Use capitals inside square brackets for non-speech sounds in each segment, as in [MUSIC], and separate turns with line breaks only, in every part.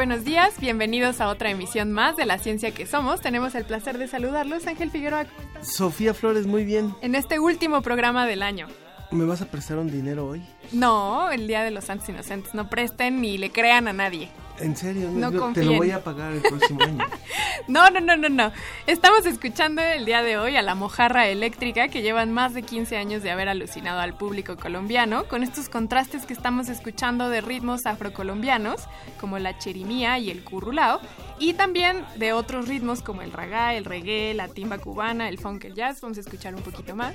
Buenos días, bienvenidos a otra emisión más de La Ciencia que Somos. Tenemos el placer de saludarlos. Ángel Figueroa.
Sofía Flores, muy bien.
En este último programa del año.
¿Me vas a prestar un dinero hoy?
No, el Día de los Santos Inocentes. No presten ni le crean a nadie.
En serio, no, te lo voy a pagar el próximo año. [LAUGHS]
no, no, no, no, no. Estamos escuchando el día de hoy a la mojarra eléctrica que llevan más de 15 años de haber alucinado al público colombiano con estos contrastes que estamos escuchando de ritmos afrocolombianos como la cherimía y el currulao y también de otros ritmos como el ragá, el reggae, la timba cubana, el funk, el jazz. Vamos a escuchar un poquito más.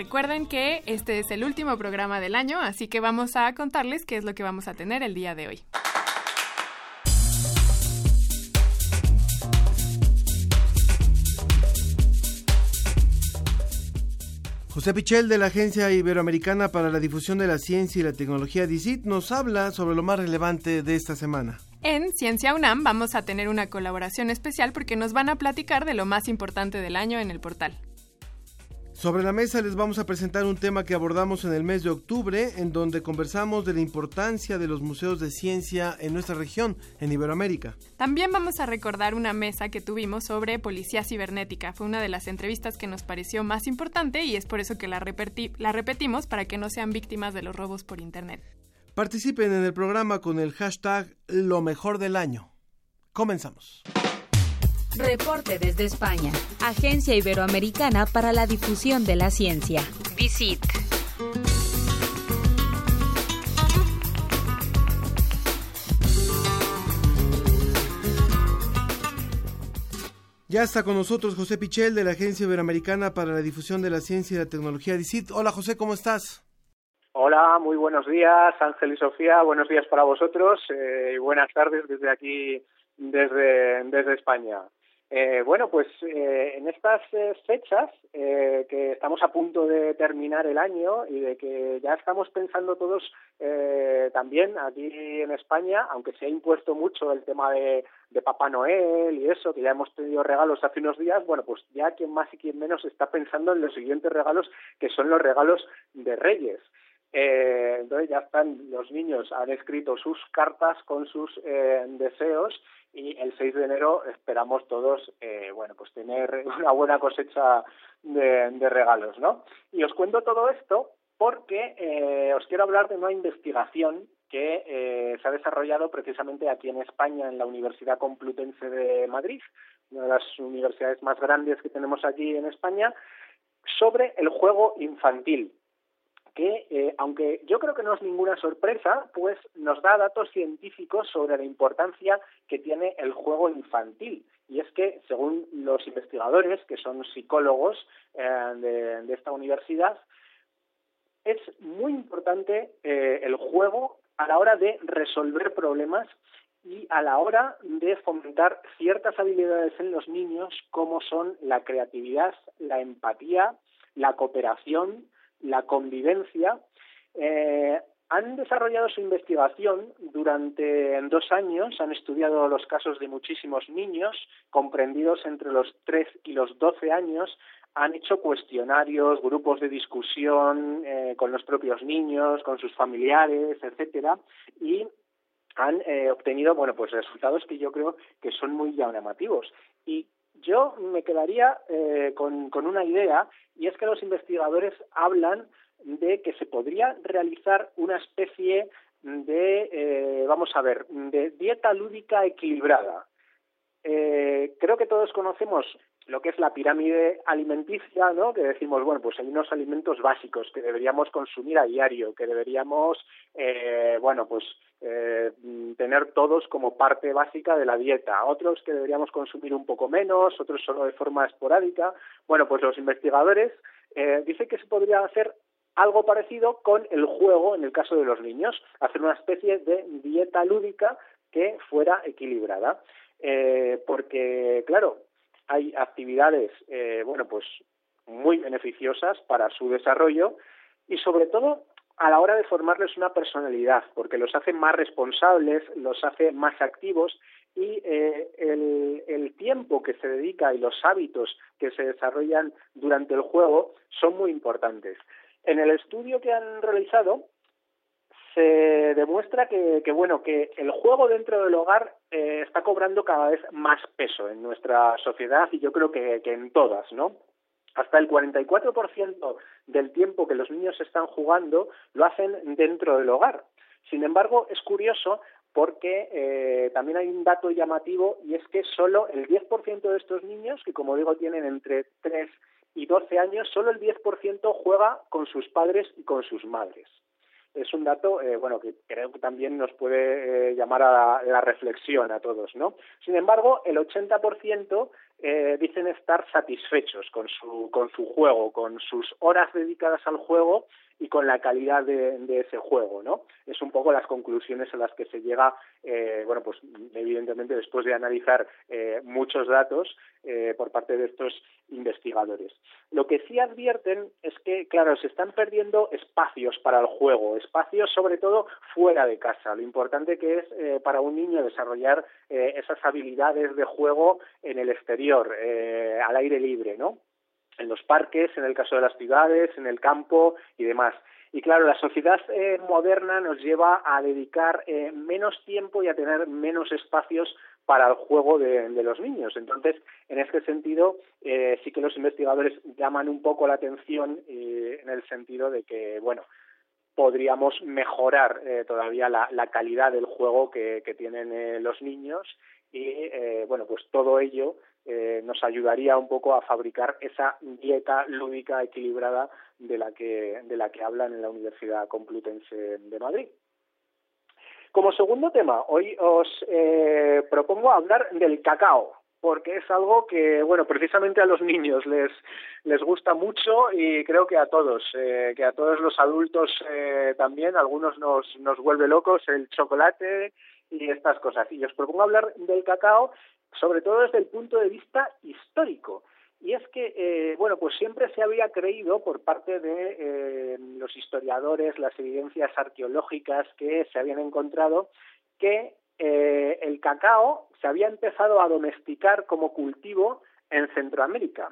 Recuerden que este es el último programa del año, así que vamos a contarles qué es lo que vamos a tener el día de hoy.
José Pichel de la Agencia Iberoamericana para la Difusión de la Ciencia y la Tecnología DICIT nos habla sobre lo más relevante de esta semana.
En Ciencia UNAM vamos a tener una colaboración especial porque nos van a platicar de lo más importante del año en el portal.
Sobre la mesa les vamos a presentar un tema que abordamos en el mes de octubre, en donde conversamos de la importancia de los museos de ciencia en nuestra región, en Iberoamérica.
También vamos a recordar una mesa que tuvimos sobre policía cibernética. Fue una de las entrevistas que nos pareció más importante y es por eso que la, la repetimos para que no sean víctimas de los robos por Internet.
Participen en el programa con el hashtag Lo mejor del año. Comenzamos.
Reporte desde España. Agencia Iberoamericana para la Difusión de la Ciencia. Visit.
Ya está con nosotros José Pichel de la Agencia Iberoamericana para la Difusión de la Ciencia y la Tecnología DICIT. Hola José, ¿cómo estás?
Hola, muy buenos días, Ángel y Sofía. Buenos días para vosotros eh, y buenas tardes desde aquí, desde, desde España. Eh, bueno, pues eh, en estas eh, fechas que estamos a punto de terminar el año y de que ya estamos pensando todos también aquí en España, aunque se ha impuesto mucho el tema de, de, Papá Noel y eso, que ya hemos tenido regalos hace unos días, bueno, pues ya quien más y quien menos está pensando en los siguientes regalos, que son los regalos de Reyes. Eh, entonces ya están, los niños han escrito sus cartas con sus eh, deseos y el 6 de enero esperamos todos, eh, bueno, pues tener [LAUGHS] una buena cosecha de, de, regalos, ¿no? Y os cuento todo esto porque eh, os quiero hablar de una investigación que eh, se ha desarrollado precisamente aquí en España, en la Universidad Complutense de Madrid, una de las universidades más grandes que tenemos aquí en España, sobre el juego infantil que, eh, aunque yo creo que no es ninguna sorpresa, pues nos da datos científicos sobre la importancia que tiene el juego infantil. Y es que, según los investigadores, que son psicólogos eh, de, esta universidad, es muy importante eh, el juego a la hora de resolver problemas y a la hora de fomentar ciertas habilidades en los niños como son la creatividad, la empatía, la cooperación, la convivencia, eh, han desarrollado su investigación durante dos años, han estudiado los casos de muchísimos niños comprendidos entre los 3 y los 12 años, han hecho cuestionarios, grupos de discusión eh, con los propios niños, con sus familiares, etcétera, y han eh, obtenido bueno pues resultados que yo creo que son muy llamativos. Y yo me quedaría eh, con, una idea y es que los investigadores hablan de que se podría realizar una especie de, eh, vamos a ver, de dieta lúdica equilibrada. Eh, creo que todos conocemos lo que es la pirámide alimenticia, ¿no? Que decimos, bueno, pues hay unos alimentos básicos que deberíamos consumir a diario, que deberíamos, eh, bueno, pues eh, tener todos como parte básica de la dieta. Otros que deberíamos consumir un poco menos, otros solo de forma esporádica. Bueno, pues los investigadores eh, dicen que se podría hacer algo parecido con el juego en el caso de los niños, hacer una especie de dieta lúdica que fuera equilibrada. Eh, porque, claro, hay actividades, eh, bueno, pues muy beneficiosas para su desarrollo y sobre todo a la hora de formarles una personalidad, porque los hace más responsables, los hace más activos y eh, el, el, tiempo que se dedica y los hábitos que se desarrollan durante el juego son muy importantes. En el estudio que han realizado se demuestra que, bueno que el juego dentro del hogar eh, está cobrando cada vez más peso en nuestra sociedad y yo creo que, que en todas, ¿no? Hasta el 44% del tiempo que los niños están jugando lo hacen dentro del hogar. Sin embargo, es curioso porque eh, también hay un dato llamativo y es que solo el 10% de estos niños, que como digo tienen entre 3 y 12 años, solo el 10% juega con sus padres y con sus madres es un dato eh, bueno que creo que también nos puede eh, llamar a la, reflexión a todos no sin embargo el 80% eh, dicen estar satisfechos con su con su juego con sus horas dedicadas al juego y con la calidad de, de, ese juego, ¿no? Es un poco las conclusiones a las que se llega, eh, bueno, pues evidentemente después de analizar eh, muchos datos eh, por parte de estos investigadores. Lo que sí advierten es que, claro, se están perdiendo espacios para el juego, espacios sobre todo fuera de casa. Lo importante que es eh, para un niño desarrollar eh, esas habilidades de juego en el exterior, eh, al aire libre, ¿no? En los parques, en el caso de las ciudades, en el campo y demás. Y claro, la sociedad eh, moderna nos lleva a dedicar eh, menos tiempo y a tener menos espacios para el juego de, los niños. Entonces, en este sentido, eh, sí que los investigadores llaman un poco la atención en el sentido de que, bueno, podríamos mejorar todavía la, la, calidad del juego que, que tienen los niños y, bueno, pues todo ello eh, nos ayudaría un poco a fabricar esa dieta lúdica equilibrada de la que, de la que hablan en la Universidad Complutense de Madrid. Como segundo tema, hoy os eh, propongo hablar del cacao, porque es algo que, bueno, precisamente a los niños les, les gusta mucho y creo que a todos, eh, que a todos los adultos eh, también, algunos nos, nos vuelve locos el chocolate y estas cosas. Y os propongo hablar del cacao sobre todo desde el punto de vista histórico. Y es que, eh, bueno, pues siempre se había creído por parte de eh, los historiadores, las evidencias arqueológicas que se habían encontrado, que eh, el cacao se había empezado a domesticar como cultivo en Centroamérica.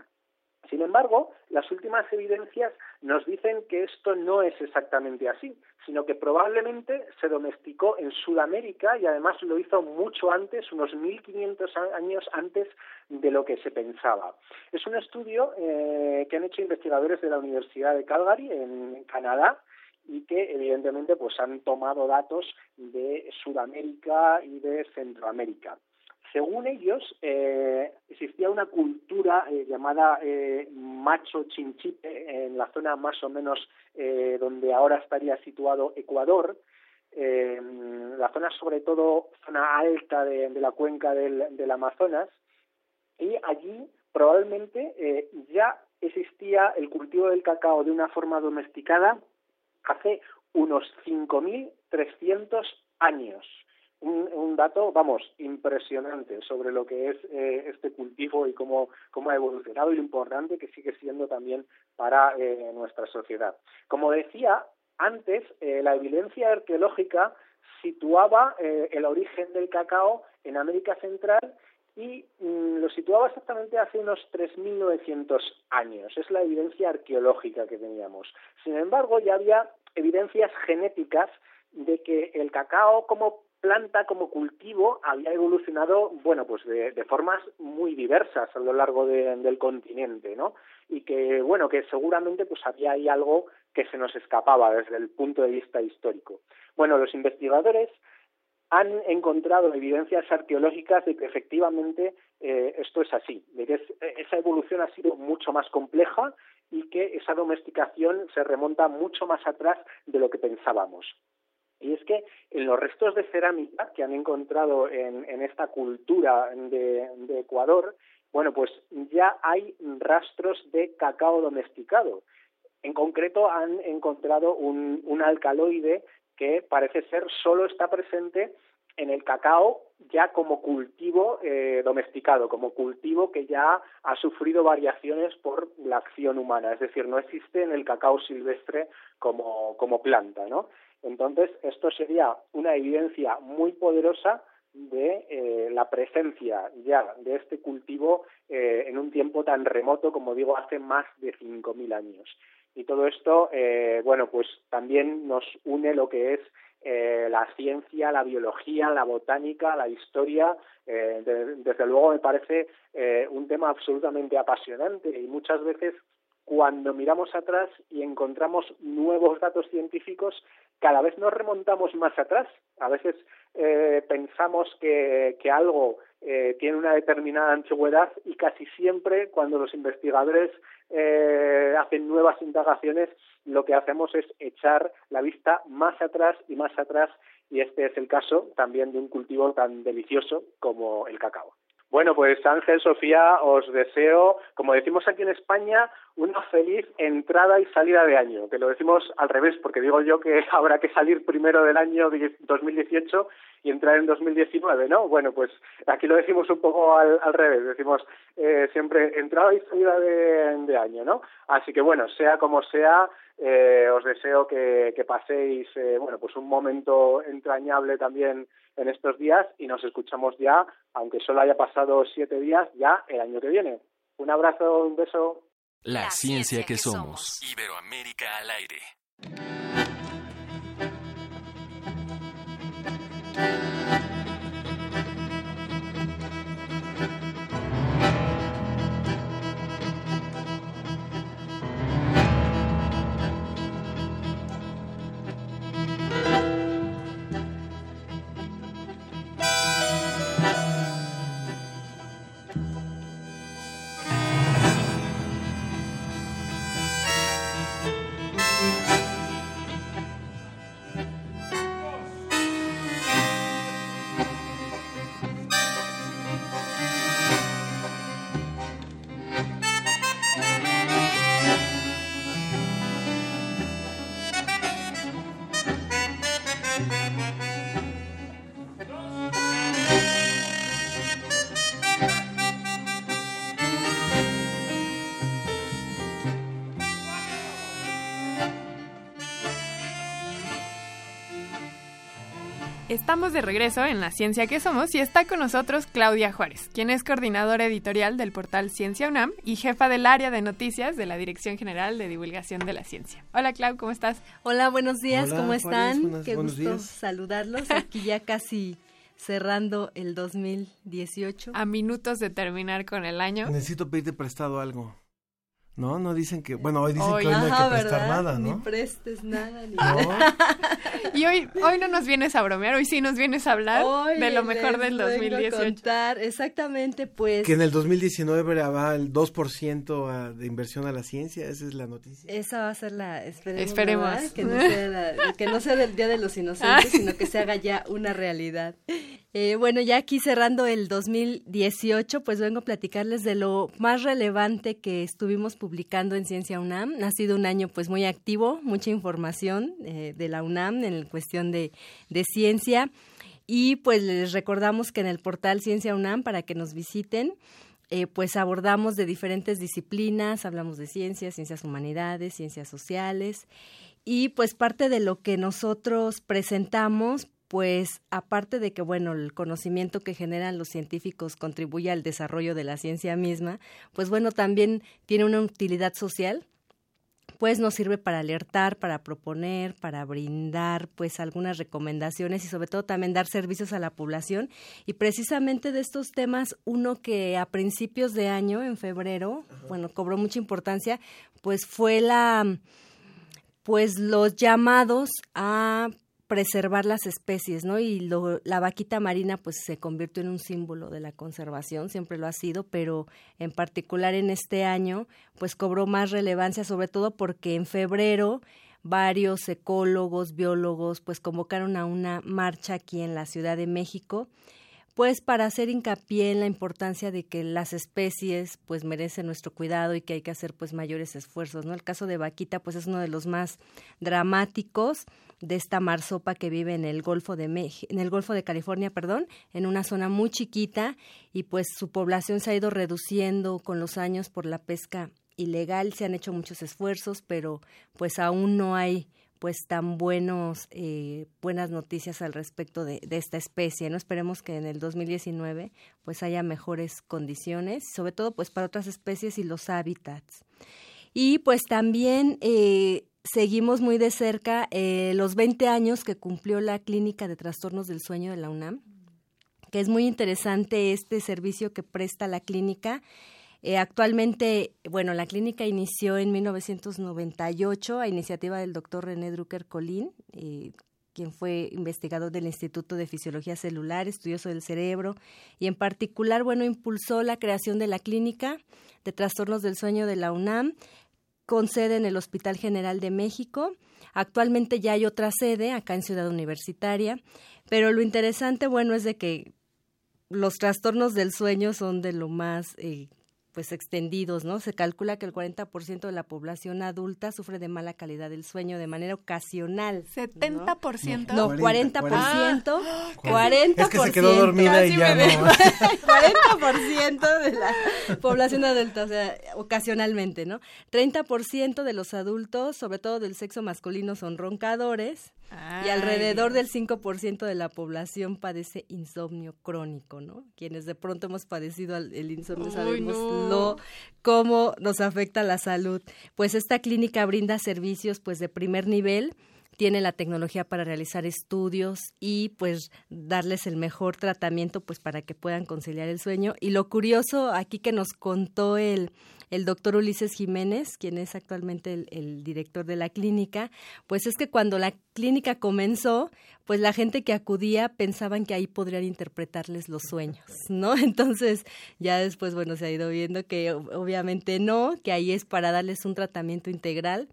Sin embargo, las últimas evidencias nos dicen que esto no es exactamente así, sino que probablemente se domesticó en Sudamérica y además lo hizo mucho antes, unos 1500 años antes de lo que se pensaba. Es un estudio eh, que han hecho investigadores de la Universidad de Calgary en Canadá y que evidentemente pues han tomado datos de Sudamérica y de Centroamérica. Según ellos, eh, existía una cultura eh, llamada eh, macho chinchipe en la zona más o menos eh, donde ahora estaría situado Ecuador, eh, la zona sobre todo zona alta de, la cuenca del, del, Amazonas, y allí probablemente eh, ya existía el cultivo del cacao de una forma domesticada hace unos 5.300 años un, un, dato, vamos, impresionante sobre lo que es eh, este cultivo y cómo, cómo ha evolucionado y lo importante que sigue siendo también para eh, nuestra sociedad. Como decía, antes la evidencia arqueológica situaba el origen del cacao en América Central y mm, lo situaba exactamente hace unos 3.900 años. Es la evidencia arqueológica que teníamos. Sin embargo, ya había evidencias genéticas de que el cacao como planta, como cultivo, había evolucionado, bueno, pues de, formas muy diversas a lo largo del continente, ¿no? Y que, bueno, que seguramente pues había ahí algo que se nos escapaba desde el punto de vista histórico. Bueno, los investigadores han encontrado evidencias arqueológicas de que efectivamente eh, esto es así, de que esa evolución ha sido mucho más compleja y que esa domesticación se remonta mucho más atrás de lo que pensábamos. Y es que en los restos de cerámica que han encontrado en, esta cultura de, Ecuador, bueno, pues ya hay rastros de cacao domesticado. En concreto han encontrado un alcaloide que parece ser solo está presente en el cacao ya como cultivo eh, domesticado, como cultivo que ya ha sufrido variaciones por la acción humana, es decir, no existe en el cacao silvestre como, como planta, ¿no? Entonces, esto sería una evidencia muy poderosa de eh, la presencia ya de este cultivo eh, en un tiempo tan remoto como digo hace más de 5.000 años. Y todo esto, eh, bueno, pues también nos une lo que es eh, la ciencia, la biología, la botánica, la historia. Eh, desde luego me parece un tema absolutamente apasionante y muchas veces cuando miramos atrás y encontramos nuevos datos científicos, cada vez nos remontamos más atrás. A veces pensamos que, que algo eh, tiene una determinada antigüedad y casi siempre cuando los investigadores eh, hacen nuevas indagaciones lo que hacemos es echar la vista más atrás y más atrás y este es el caso también de un cultivo tan delicioso como el cacao. Bueno, pues Ángel, Sofía, os deseo, como decimos aquí en España, una feliz entrada y salida de año, que lo decimos al revés, porque digo yo que [LAUGHS] habrá que salir primero del año 2018 y entrar en 2019, ¿no? Bueno, pues aquí lo decimos un poco al, revés, decimos eh, siempre entrada y salida de, año, ¿no? Así que bueno, sea como sea, eh, os deseo que, paséis, eh, bueno, pues un momento entrañable también en estos días y nos escuchamos ya, aunque solo haya pasado siete días, ya el año que viene. Un abrazo, un beso.
La, ciencia, que, somos. Iberoamérica al aire.
Estamos de regreso en La Ciencia que Somos y está con nosotros Claudia Juárez, quien es coordinadora editorial del portal Ciencia UNAM y jefa del área de noticias de la Dirección General de Divulgación de la Ciencia. Hola Clau, ¿cómo estás?
Hola, buenos días, ¿cómo están? Qué gusto saludarlos. Aquí ya casi cerrando el 2018.
A minutos de terminar con el año.
Necesito pedirte prestado algo. No, no dicen que, bueno, hoy dicen que hoy no hay que prestar nada, ¿no?
Ni prestes nada, ni [LAUGHS]
Y hoy, hoy no nos vienes a bromear, hoy sí nos vienes a hablar de lo mejor del 2018. A
contar, exactamente, pues.
Que en el 2019 va el 2% de inversión a la ciencia, esa es la noticia.
Esa va a ser la, esperemos, esperemos. Que, no sea que no sea del Día de los [LAUGHS] Inocentes, sino que se haga ya una realidad. Eh, bueno, ya aquí cerrando el 2018, pues vengo a platicarles de lo más relevante que estuvimos publicando en Ciencia UNAM. Ha sido un año pues muy activo, mucha información eh, de la UNAM en cuestión de, de ciencia. Y pues les recordamos que en el portal Ciencia UNAM, para que nos visiten, eh, pues abordamos de diferentes disciplinas, hablamos de ciencias, ciencias humanidades, ciencias sociales y pues parte de lo que nosotros presentamos pues aparte de que, bueno, el conocimiento que generan los científicos contribuye al desarrollo de la ciencia misma, pues bueno, también tiene una utilidad social, pues nos sirve para alertar, para proponer, para brindar pues algunas recomendaciones y sobre todo también dar servicios a la población. Y precisamente de estos temas, uno que a principios de año, en febrero, bueno, cobró mucha importancia, pues fue la pues los llamados a preservar las especies, ¿no? Y lo, la vaquita marina pues se convirtió en un símbolo de la conservación, siempre lo ha sido, pero en particular en este año pues cobró más relevancia, sobre todo porque en febrero varios ecólogos, biólogos pues convocaron a una marcha aquí en la Ciudad de México pues para hacer hincapié en la importancia de que las especies pues merecen nuestro cuidado y que hay que hacer pues mayores esfuerzos, ¿no? El caso de Vaquita pues es uno de los más dramáticos de esta marsopa que vive en el Golfo de en el Golfo de California, perdón, en una zona muy chiquita y pues su población se ha ido reduciendo con los años por la pesca ilegal, se han hecho muchos esfuerzos, pero pues aún no hay pues tan buenos eh, buenas noticias al respecto de, esta especie no esperemos que en el 2019 pues haya mejores condiciones sobre todo pues para otras especies y los hábitats. Y pues también eh, seguimos muy de cerca eh, los 20 años que cumplió la clínica de trastornos del sueño de la UNAM que es muy interesante este servicio que presta la clínica eh, actualmente, bueno, la clínica inició en 1998 a iniciativa del doctor René Drucker Colín, eh, quien fue investigador del Instituto de Fisiología Celular, estudioso del cerebro, y en particular, bueno, impulsó la creación de la clínica de trastornos del sueño de la UNAM, con sede en el Hospital General de México. Actualmente ya hay otra sede acá en Ciudad Universitaria, pero lo interesante, bueno, es de que los trastornos del sueño son de lo más eh, pues extendidos, ¿no? Se calcula que el 40% de la población adulta sufre de mala calidad del sueño de manera ocasional.
¿70%?
No, 40%. 40%.
Es que se quedó dormida y ya no.
40% [LAUGHS] de la población adulta, o sea, ocasionalmente, ¿no? 30% de los adultos, sobre todo del sexo masculino, son roncadores. Y alrededor del 5% de la población padece insomnio crónico, ¿no? Quienes de pronto hemos padecido el insomnio sabemos lo cómo nos afecta la salud. Pues esta clínica brinda servicios pues de primer nivel, tiene la tecnología para realizar estudios y pues darles el mejor tratamiento pues para que puedan conciliar el sueño. Y lo curioso aquí que nos contó el el doctor Ulises Jiménez, quien es actualmente el, director de la clínica, pues es que cuando la clínica comenzó, pues la gente que acudía pensaban que ahí podrían interpretarles los sueños, ¿no? [LAUGHS] Entonces ya después, bueno, se ha ido viendo que obviamente no, que ahí es para darles un tratamiento integral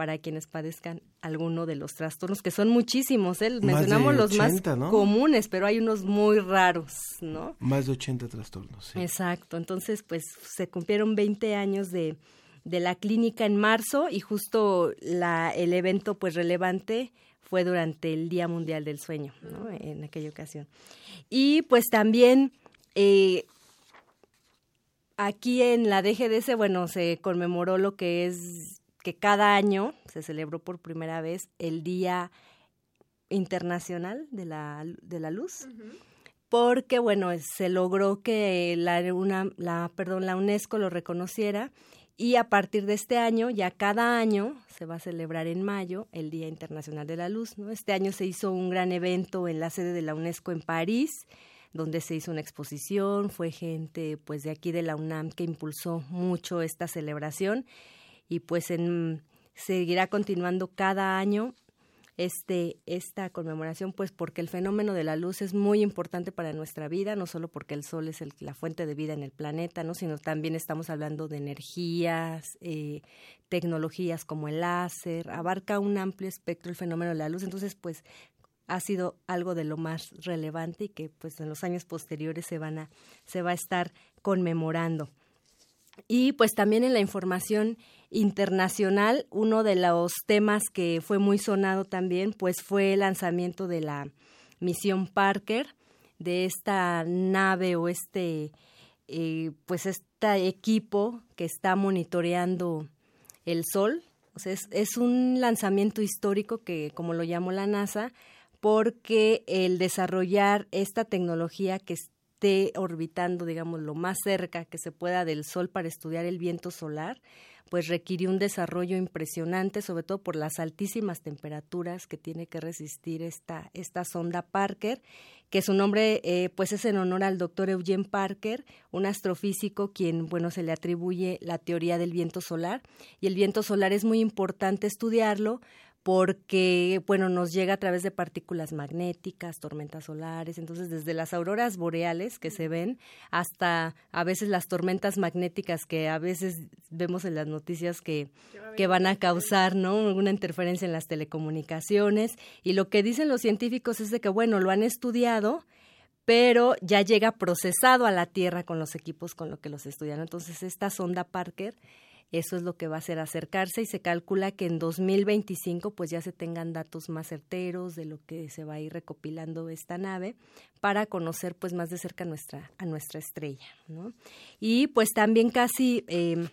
para quienes padezcan alguno de los trastornos, que son muchísimos, ¿eh? mencionamos los más comunes, pero hay unos muy raros, ¿no?
Más de 80 trastornos. Sí.
Exacto, entonces pues se cumplieron 20 años de, de la clínica en marzo y justo la, el evento pues relevante fue durante el Día Mundial del Sueño, ¿no? En aquella ocasión. Y pues también... Eh, aquí en la DGDC, bueno, se conmemoró lo que es que cada año se celebró por primera vez el Día Internacional de la, de la Luz. Porque, bueno, se logró que la, una, la, perdón, la UNESCO lo reconociera y a partir de este año, ya cada año, se va a celebrar en mayo el Día Internacional de la Luz. ¿no? Este año se hizo un gran evento en la sede de la UNESCO en París, donde se hizo una exposición, fue gente pues de aquí de la UNAM que impulsó mucho esta celebración y pues en, seguirá continuando cada año este, esta conmemoración, pues porque el fenómeno de la luz es muy importante para nuestra vida, no solo porque el sol es el, la fuente de vida en el planeta, ¿no? sino también estamos hablando de energías, eh, tecnologías como el láser, abarca un amplio espectro el fenómeno de la luz, entonces pues ha sido algo de lo más relevante y que pues en los años posteriores se van a, se va a estar conmemorando. Y pues también en la información internacional, uno de los temas que fue muy sonado también, pues fue el lanzamiento de la misión Parker, de esta nave o este, eh, pues este equipo que está monitoreando el Sol. Es, es un lanzamiento histórico que, como lo llamó la NASA, porque el desarrollar esta tecnología que esté orbitando, digamos, lo más cerca que se pueda del Sol para estudiar el viento solar, pues requiere un desarrollo impresionante, sobre todo por las altísimas temperaturas que tiene que resistir esta, esta sonda Parker, que su nombre eh, pues es en honor al doctor Eugene Parker, un astrofísico quien bueno se le atribuye la teoría del viento solar. Y el viento solar es muy importante estudiarlo porque, bueno, nos llega a través de partículas magnéticas, tormentas solares, entonces desde las auroras boreales que se ven hasta a veces las tormentas magnéticas que a veces vemos en las noticias que, que van a causar, ¿no? Una interferencia en las telecomunicaciones. Y lo que dicen los científicos es de que, bueno, lo han estudiado, pero ya llega procesado a la Tierra con los equipos con lo que los estudian. Entonces, esta sonda Parker eso es lo que va a hacer acercarse y se calcula que en 2025 pues ya se tengan datos más certeros de lo que se va a ir recopilando esta nave para conocer pues más de cerca a nuestra, a nuestra estrella. ¿no? Y pues también casi em,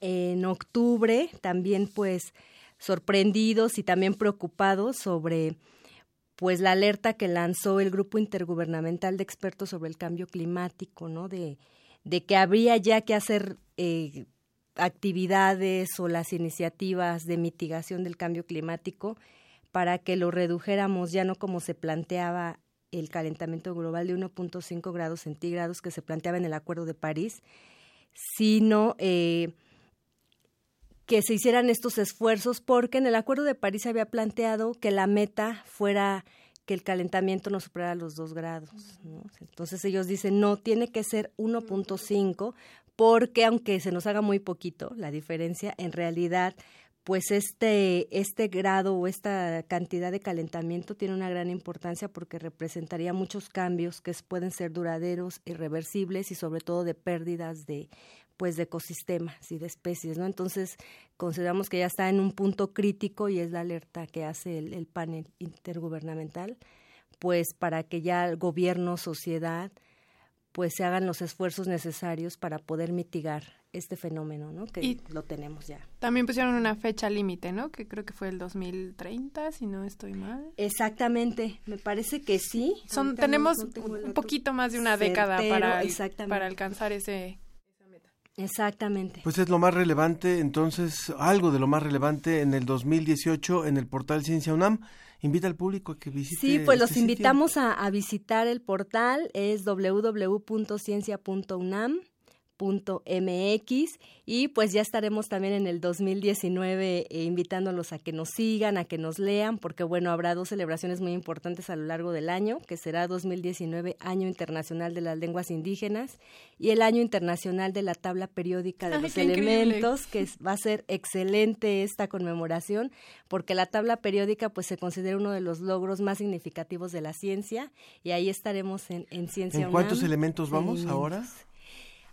en octubre también pues sorprendidos y también preocupados sobre pues la alerta que lanzó el grupo intergubernamental de expertos sobre el cambio climático, ¿no? De, de que habría ya que hacer eh, actividades o las iniciativas de mitigación del cambio climático para que lo redujéramos ya no como se planteaba el calentamiento global de 1.5 grados centígrados que se planteaba en el Acuerdo de París, sino eh, que se hicieran estos esfuerzos porque en el Acuerdo de París se había planteado que la meta fuera que el calentamiento no superara los 2 grados. Entonces ellos dicen, no, tiene que ser 1.5 porque aunque se nos haga muy poquito la diferencia, en realidad pues este, este grado o esta cantidad de calentamiento tiene una gran importancia porque representaría muchos cambios que pueden ser duraderos, irreversibles y sobre todo de pérdidas de pues de ecosistemas y de especies, ¿no? Entonces consideramos que ya está en un punto crítico y es la alerta que hace el, el panel intergubernamental, pues para que ya el gobierno, sociedad, pues se hagan los esfuerzos necesarios para poder mitigar este fenómeno, ¿no? Que lo tenemos ya.
También pusieron una fecha límite, ¿no? Que creo que fue el 2030, si no estoy mal.
Exactamente, me parece que sí.
Son, tenemos un poquito más de una década para, para alcanzar ese, esa meta.
Exactamente.
Pues es lo más relevante, entonces, algo de lo más relevante en el 2018 en el portal Ciencia UNAM invita al público a que visite.
Sí, pues los este invitamos a, a, visitar el portal, es www.ciencia.unam mx y pues ya estaremos también en el 2019 eh, invitándolos a que nos sigan, a que nos lean, porque bueno, habrá dos celebraciones muy importantes a lo largo del año, que será 2019 Año Internacional de las Lenguas Indígenas y el Año Internacional de la Tabla Periódica de los Elementos, que va a ser excelente esta conmemoración, porque la tabla periódica pues se considera uno de los logros más significativos de la ciencia y ahí estaremos en, en Ciencia
¿En cuántos elementos vamos ahora?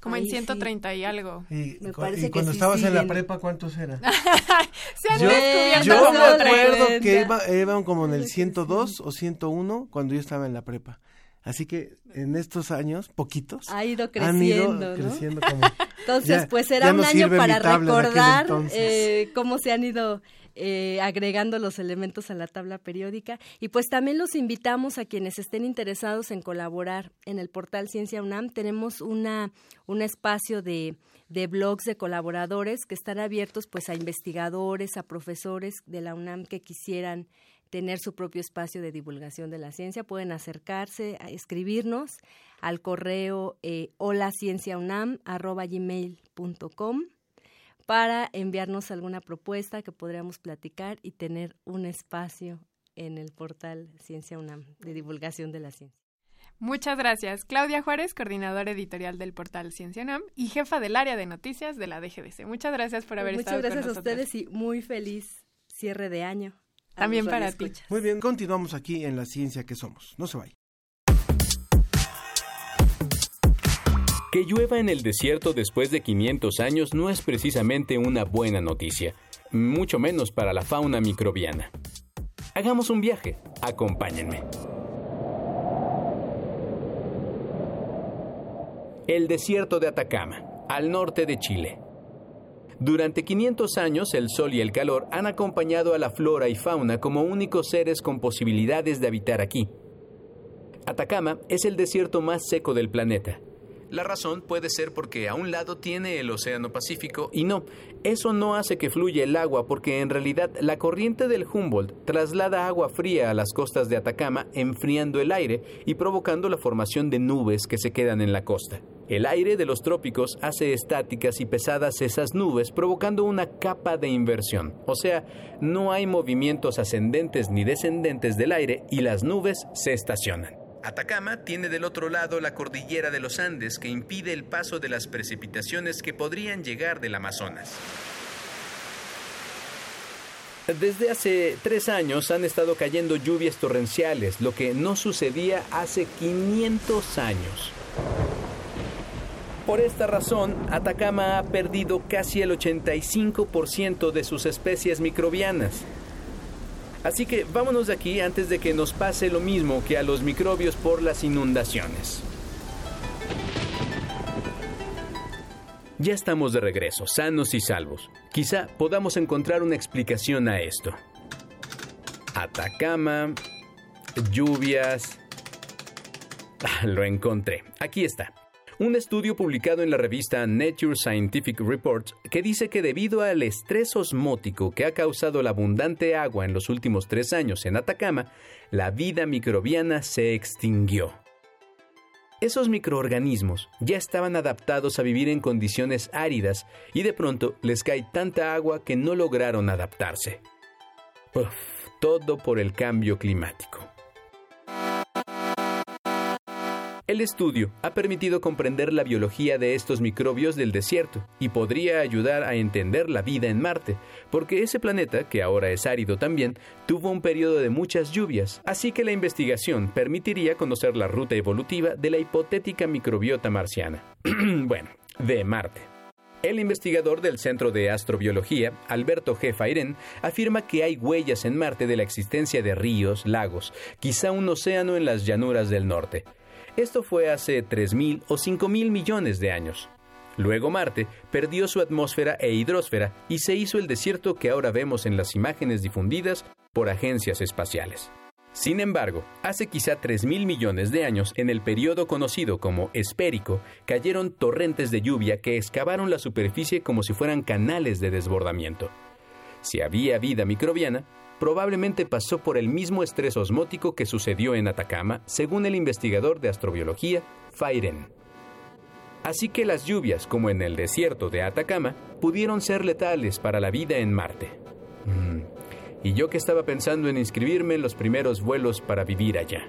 Como en 130 y algo.
Y, cuando estabas en la prepa, ¿cuántos eran? [LAUGHS]
Se han yo, descubierto
Yo me acuerdo que iban como en el 102 o 101 cuando yo estaba en la prepa. Así que en estos años, poquitos,
ha ido creciendo,
han ido creciendo como, [LAUGHS]
Entonces, pues era un año para recordar eh, cómo se han ido eh, agregando los elementos a la tabla periódica. Y pues también los invitamos a quienes estén interesados en colaborar en el portal Ciencia UNAM. Tenemos una, un espacio de, de blogs de colaboradores que están abiertos pues a investigadores, a profesores de la UNAM que quisieran tener su propio espacio de divulgación de la ciencia, pueden acercarse a escribirnos al correo eh, para enviarnos alguna propuesta que podríamos platicar y tener un espacio en el portal Ciencia UNAM de divulgación de la ciencia.
Muchas gracias. Claudia Juárez, coordinadora editorial del portal Ciencia UNAM y jefa del área de noticias de la DGDC. Muchas gracias por haber estado
con nosotros.
Muchas
gracias a ustedes y muy feliz cierre de año.
También para ti.
Muy bien, continuamos aquí en la ciencia que somos. No se vaya.
Que llueva en el desierto después de 500 años no es precisamente una buena noticia, mucho menos para la fauna microbiana. Hagamos un viaje, acompáñenme. El desierto de Atacama, al norte de Chile. Durante 500 años, el sol y el calor han acompañado a la flora y fauna como únicos seres con posibilidades de habitar aquí. Atacama es el desierto más seco del planeta. La razón puede ser porque a un lado tiene el Océano Pacífico y no, eso no hace que fluya el agua porque en realidad la corriente del Humboldt traslada agua fría a las costas de Atacama enfriando el aire y provocando la formación de nubes que se quedan en la costa. El aire de los trópicos hace estáticas y pesadas esas nubes provocando una capa de inversión, o sea, no hay movimientos ascendentes ni descendentes del aire y las nubes se estacionan. Atacama tiene del otro lado la cordillera de los Andes que impide el paso de las precipitaciones que podrían llegar del Amazonas. Desde hace tres años han estado cayendo lluvias torrenciales, lo que no sucedía hace 500 años. Por esta razón, Atacama ha perdido casi el 85% de sus especies microbianas. Así que vámonos de aquí antes de que nos pase lo mismo que a los microbios por las inundaciones. Ya estamos de regreso, sanos y salvos. Quizá podamos encontrar una explicación a esto. Atacama, lluvias... Ah, lo encontré. Aquí está. Un estudio publicado en la revista Nature Scientific Reports que dice que debido al estrés osmótico que ha causado la abundante agua en los últimos tres años en Atacama, la vida microbiana se extinguió. Esos microorganismos ya estaban adaptados a vivir en condiciones áridas y de pronto les cae tanta agua que no lograron adaptarse. todo por el cambio climático. El estudio ha permitido comprender la biología de estos microbios del desierto y podría ayudar a entender la vida en Marte, porque ese planeta, que ahora es árido también, tuvo un periodo de muchas lluvias, así que la investigación permitiría conocer la ruta evolutiva de la hipotética microbiota marciana. [CLEARS THROAT] bueno, de Marte. El investigador del Centro de Astrobiología, Alberto G. Fairen, afirma que hay huellas en Marte de la existencia de ríos, lagos, quizá un océano en las llanuras del norte. Esto fue hace 3.000 o 5.000 millones de años. Luego Marte perdió su atmósfera e hidrosfera y se hizo el desierto que ahora vemos en las imágenes difundidas por agencias espaciales. Sin embargo, hace quizá 3.000 millones de años, en el periodo conocido como espérico, cayeron torrentes de lluvia que excavaron la superficie como si fueran canales de desbordamiento. Si había vida microbiana, probablemente pasó por el mismo estrés osmótico que sucedió en Atacama, según el investigador de astrobiología, Fairen. Así que las lluvias, como en el desierto de Atacama, pudieron ser letales para la vida en Marte. Mm. Y yo que estaba pensando en inscribirme en los primeros vuelos para vivir allá.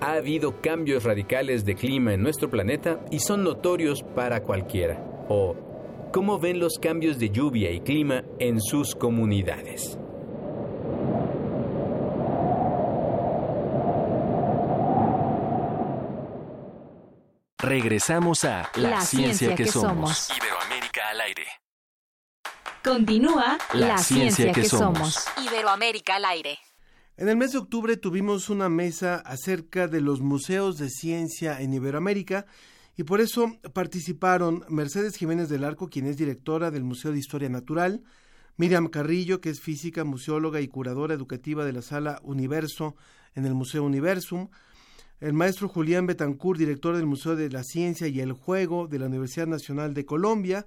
Ha habido cambios radicales de clima en nuestro planeta y son notorios para cualquiera. O, ¿cómo ven los cambios de lluvia y clima en sus comunidades?
Regresamos a La, ciencia, que, somos. Iberoamérica al aire.
Continúa La, ciencia, que, somos.
Iberoamérica al aire.
En el mes de octubre tuvimos una mesa acerca de los museos de ciencia en Iberoamérica y por eso participaron Mercedes Jiménez del Arco, quien es directora del Museo de Historia Natural, Miriam Carrillo, que es física, museóloga y curadora educativa de la sala Universo en el Museo Universum, el maestro Julián Betancourt, director del Museo de la Ciencia y el Juego de la Universidad Nacional de Colombia,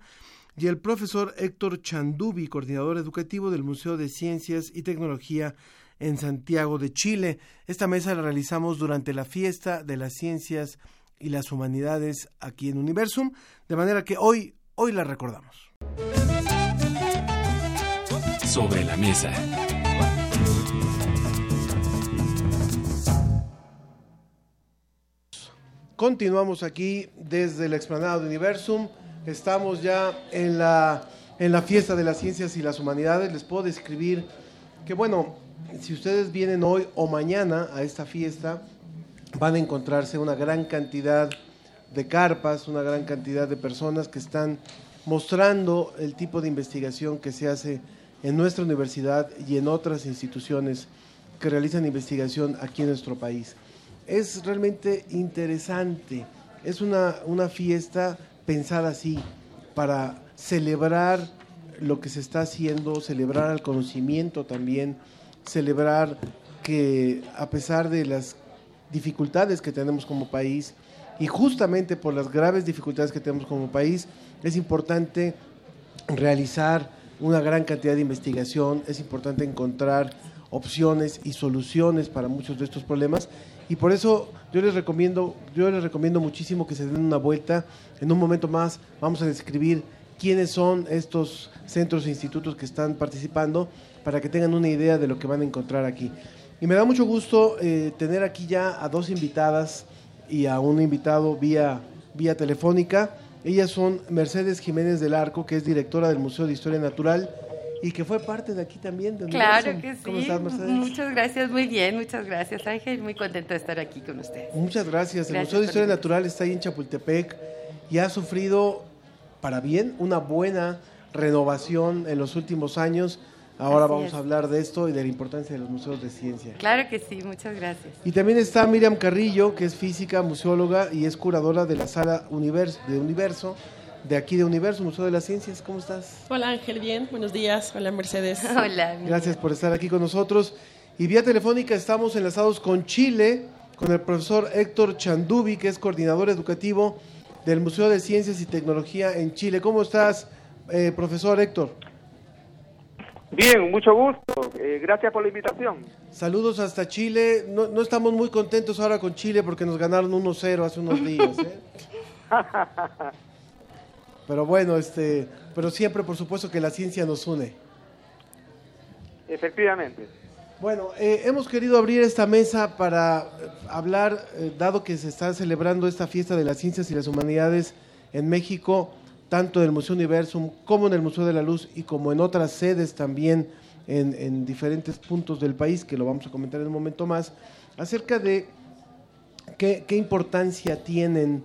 y el profesor Héctor Chandubi, coordinador educativo del Museo de Ciencias y Tecnología en Santiago de Chile. Esta mesa la realizamos durante la fiesta de las ciencias y las humanidades aquí en Universum, de manera que hoy, hoy la recordamos.
Sobre la mesa.
Continuamos aquí desde la explanada de Universum. Estamos ya en la, en la fiesta de las ciencias y las humanidades. Les puedo describir que, bueno, si ustedes vienen hoy o mañana a esta fiesta, van a encontrarse una gran cantidad de carpas, una gran cantidad de personas que están mostrando el tipo de investigación que se hace en nuestra universidad y en otras instituciones que realizan investigación aquí en nuestro país es realmente interesante. Es una, una fiesta pensada así, para celebrar lo que se está haciendo, celebrar el conocimiento también, celebrar que a pesar de las dificultades que tenemos como país y justamente por las graves dificultades que tenemos como país, es importante realizar una gran cantidad de investigación, es importante encontrar opciones y soluciones para muchos de estos problemas. Y por eso yo les recomiendo yo les recomiendo muchísimo que se den una vuelta. En un momento más vamos a describir quiénes son estos centros e institutos que están participando para que tengan una idea de lo que van a encontrar aquí. Y me da mucho gusto eh, tener aquí ya a dos invitadas y a un invitado vía vía telefónica. Ellas son Mercedes Jiménez del Arco que es directora del Museo de Historia Natural y que fue parte de aquí también. De
claro que sí. ¿Cómo estás, Mercedes? Muchas gracias, muy bien, muchas gracias, Ángel. Muy contento de estar aquí con ustedes.
Muchas gracias. el Museo de Historia Natural está ahí en Chapultepec y ha sufrido, para bien, una buena renovación en los últimos años. Ahora vamos a hablar de esto y de la importancia de los museos de ciencia.
Claro que sí, muchas gracias.
Y también está Miriam Carrillo, que es física, museóloga y es curadora de la sala de Universo de aquí de Universo, Museo de las Ciencias. ¿Cómo estás?
Hola Ángel, bien, buenos días. Hola Mercedes. [LAUGHS]
Hola.
Gracias por estar aquí con nosotros. Y vía telefónica estamos enlazados con Chile, con el profesor Héctor Chandubi, que es coordinador educativo del Museo de Ciencias y Tecnología en Chile. ¿Cómo estás, eh, profesor Héctor?
Bien, mucho gusto. Eh, gracias por la invitación.
Saludos hasta Chile. No, no, estamos muy contentos ahora con Chile porque nos ganaron 1-0 hace unos [LAUGHS] días. ¿eh? [LAUGHS] Pero bueno, este, pero siempre por supuesto que la ciencia nos une.
Efectivamente.
Bueno, eh, hemos querido abrir esta mesa para eh, hablar, eh, dado que se está celebrando esta fiesta de las ciencias y las humanidades en México, tanto en el Museo Universum como en el Museo de la Luz y como en otras sedes también en, diferentes puntos del país, que lo vamos a comentar en un momento más, acerca de qué, importancia tienen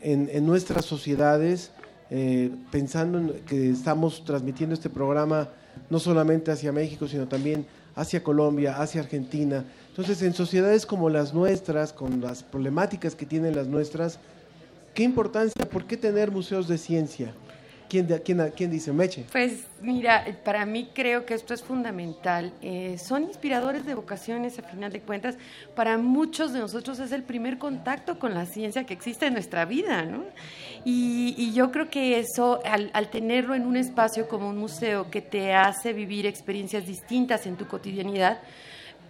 en, en nuestras sociedades eh, pensando en que estamos transmitiendo este programa no solamente hacia México, sino también hacia Colombia, hacia Argentina. Entonces, en sociedades como las nuestras, con las problemáticas que tienen las nuestras, ¿qué importancia, por qué tener museos de ciencia? ¿Quién, quién, quién dice Meche?
Pues mira, para mí creo que esto es fundamental. Eh, son inspiradores de vocaciones, a final de cuentas. Para muchos de nosotros es el primer contacto con la ciencia que existe en nuestra vida, ¿no? Y, yo creo que eso, al, al, tenerlo en un espacio como un museo que te hace vivir experiencias distintas en tu cotidianidad,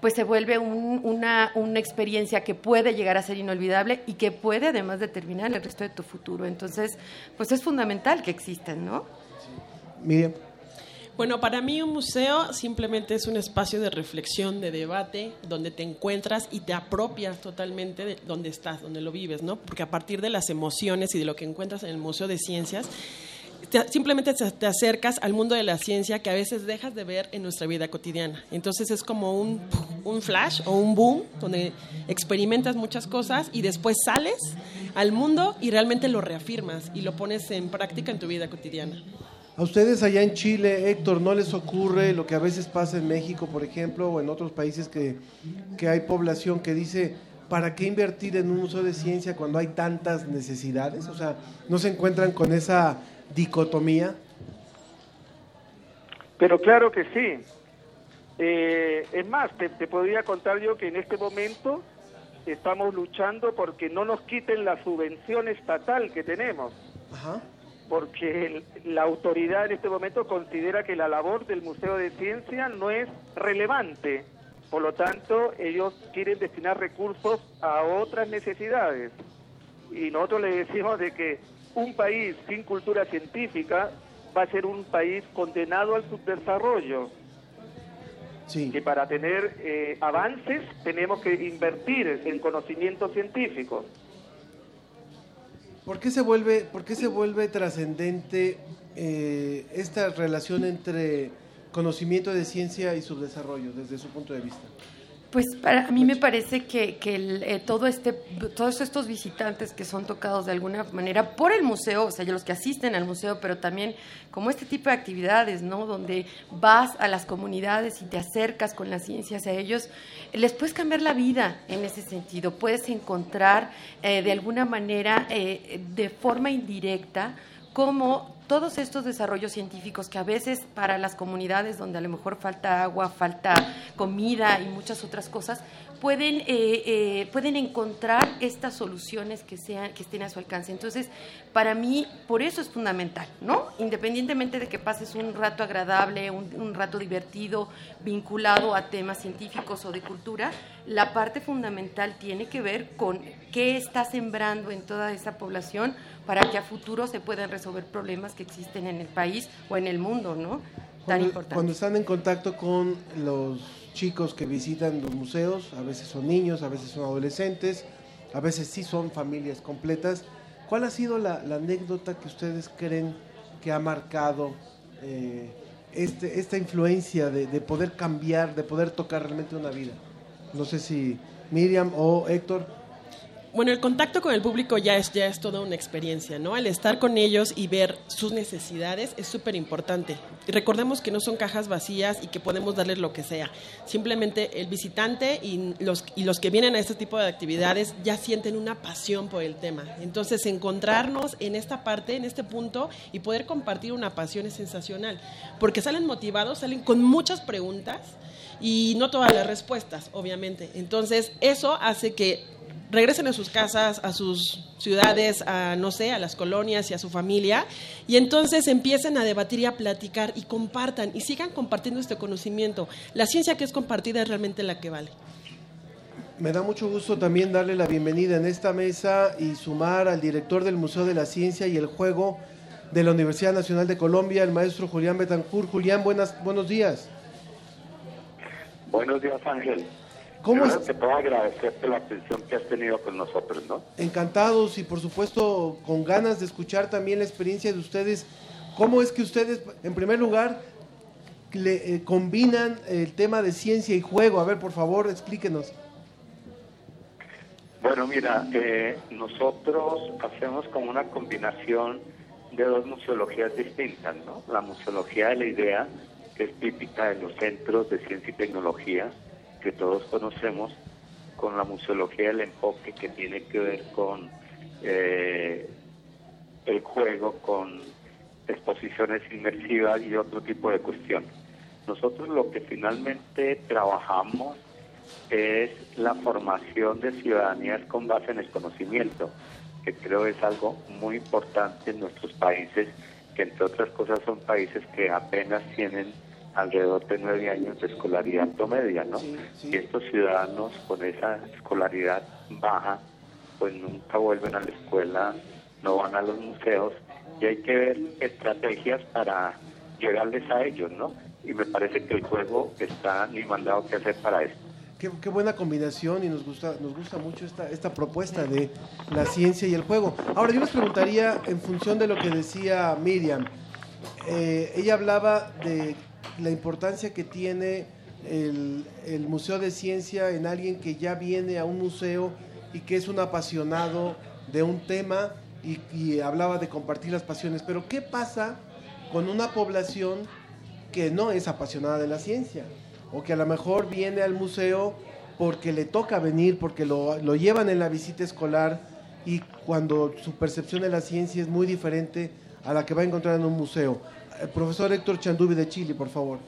pues se vuelve una, una experiencia que puede llegar a ser inolvidable y que puede además determinar el resto de tu futuro. Entonces, pues es fundamental que existan, ¿no?
Miriam.
Bueno, para mí un museo simplemente es un espacio de reflexión, de debate, donde te encuentras y te apropias totalmente de donde estás, donde lo vives, ¿no? Porque a partir de las emociones y de lo que encuentras en el Museo de Ciencias, simplemente te acercas al mundo de la ciencia que a veces dejas de ver en nuestra vida cotidiana. Entonces es como un, un flash o un boom donde experimentas muchas cosas y después sales al mundo y realmente lo reafirmas y lo pones en práctica en tu vida cotidiana.
A ustedes allá en Chile, Héctor, ¿no les ocurre lo que a veces pasa en México, por ejemplo, o en otros países que, que hay población que dice, ¿para qué invertir en un museo de ciencia cuando hay tantas necesidades? O sea, ¿no se encuentran con esa dicotomía?
Pero claro que sí. Eh, es más, te, podría contar yo que en este momento estamos luchando porque no nos quiten la subvención estatal que tenemos. Porque la autoridad en este momento considera que la labor del Museo de Ciencia no es relevante. Por lo tanto, ellos quieren destinar recursos a otras necesidades. Y nosotros le decimos de que un país sin cultura científica va a ser un país condenado al subdesarrollo. Sí. Que para tener eh, avances tenemos que invertir en conocimiento científico.
¿Por qué se vuelve, por qué se vuelve trascendente eh, esta relación entre conocimiento de ciencia y subdesarrollo desde su punto de vista?
Pues para a mí me parece que, que eh, todo este, todos estos visitantes que son tocados de alguna manera por el museo, o sea, los que asisten al museo, pero también como este tipo de actividades, ¿no? Donde vas a las comunidades y te acercas con las ciencias a ellos, les puedes cambiar la vida en ese sentido. Puedes encontrar eh, de alguna manera, eh, de forma indirecta, cómo todos estos desarrollos científicos que a veces para las comunidades donde a lo mejor falta agua, falta comida y muchas otras cosas, pueden, eh, eh, pueden encontrar estas soluciones que, sean, que estén a su alcance. Entonces, para mí, por eso es fundamental, ¿no? Independientemente de que pases un rato agradable, un, un rato divertido, vinculado a temas científicos o de cultura, la parte fundamental tiene que ver con qué está sembrando en toda esa población para que a futuro se puedan resolver problemas que existen en el país o en el mundo, ¿no? Tan
Cuando,
importante.
cuando están en contacto con los chicos que visitan los museos, a veces son niños, a veces son adolescentes, a veces sí son familias completas, ¿cuál ha sido la, la anécdota que ustedes creen que ha marcado eh, este, esta influencia de, de poder cambiar, de poder tocar realmente una vida? No sé si Miriam o Héctor.
Bueno, el contacto con el público ya es, ya es toda una experiencia, ¿no? Al estar con ellos y ver sus necesidades es súper importante. Recordemos que no son cajas vacías y que podemos darles lo que sea. Simplemente el visitante y los, y los que vienen a este tipo de actividades ya sienten una pasión por el tema. Entonces, encontrarnos en esta parte, en este punto y poder compartir una pasión es sensacional. Porque salen motivados, salen con muchas preguntas y no todas las respuestas, obviamente. Entonces, eso hace que regresen a sus casas, a sus ciudades, a no sé, a las colonias y a su familia, y entonces empiecen a debatir y a platicar y compartan y sigan compartiendo este conocimiento. La ciencia que es compartida es realmente la que vale.
Me da mucho gusto también darle la bienvenida en esta mesa y sumar al director del Museo de la Ciencia y el Juego de la Universidad Nacional de Colombia, el maestro Julián Betancourt. Julián, buenas, buenos días.
Buenos días, Ángel.
¿Cómo es?
puedo agradecerte la atención que has tenido con nosotros, ¿no?
Encantados y por supuesto con ganas de escuchar también la experiencia de ustedes. ¿Cómo es que ustedes, en primer lugar, le, eh, combinan el tema de ciencia y juego? A ver, por favor, explíquenos.
Bueno, mira, eh, nosotros hacemos como una combinación de dos museologías distintas, ¿no? La museología de la idea, que es típica de los centros de ciencia y tecnología, que todos conocemos, con la museología del enfoque que tiene que ver con eh, el juego, con exposiciones inmersivas y otro tipo de cuestiones. Nosotros lo que finalmente trabajamos es la formación de ciudadanías con base en el conocimiento, que creo es algo muy importante en nuestros países, que entre otras cosas son países que apenas tienen alrededor de nueve años de escolaridad promedia, ¿no? Y estos ciudadanos con esa escolaridad baja, pues nunca vuelven a la escuela, no van a los museos, y hay que ver estrategias para llegarles a ellos, ¿no? Y me parece que el juego está ni mandado que hacer para esto.
Qué, qué buena combinación y nos gusta, nos gusta mucho esta, esta propuesta de la ciencia y el juego. Ahora, yo les preguntaría, en función de lo que decía Miriam, eh, ella hablaba de la importancia que tiene el, el Museo de Ciencia en alguien que ya viene a un museo y que es un apasionado de un tema y, hablaba de compartir las pasiones. Pero ¿qué pasa con una población que no es apasionada de la ciencia? O que a lo mejor viene al museo porque le toca venir, porque lo, lo llevan en la visita escolar y cuando su percepción de la ciencia es muy diferente a la que va a encontrar en un museo. El profesor Héctor Chandubi de Chile, por favor.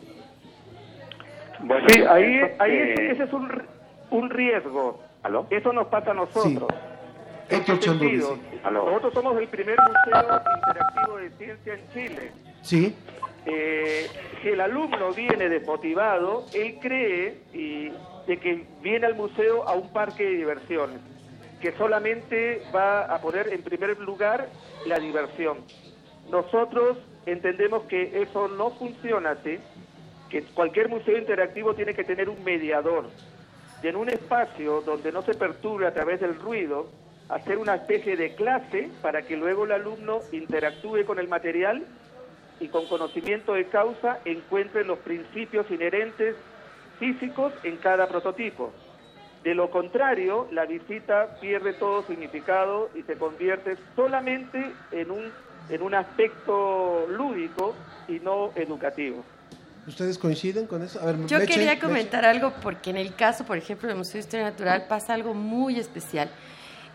Bueno,
Sí, ahí,
pienso
ahí
que-
ese es un, un riesgo.
¿Aló?
Eso nos pasa a nosotros. ¿En
Héctor Chandubi, sí.
Nosotros somos el primer museo interactivo de ciencia en Chile.
Sí,
Eh, si el alumno viene desmotivado, él cree y, de que viene al museo a un parque de diversiones, que solamente va a poner en primer lugar la diversión. Nosotros entendemos que eso no funciona así, que cualquier museo interactivo tiene que tener un mediador. Y en un espacio donde no se perturbe a través del ruido, hacer una especie de clase para que luego el alumno interactúe con el material y con conocimiento de causa encuentre los principios inherentes físicos en cada prototipo. De lo contrario, la visita pierde todo significado y se convierte solamente en un, en un aspecto lúdico y no educativo.
¿ustedes coinciden con eso? A ver,
Yo
Meche,
quería
Meche.
comentar algo porque en el caso, por ejemplo, del Museo de Historia Natural pasa algo muy especial.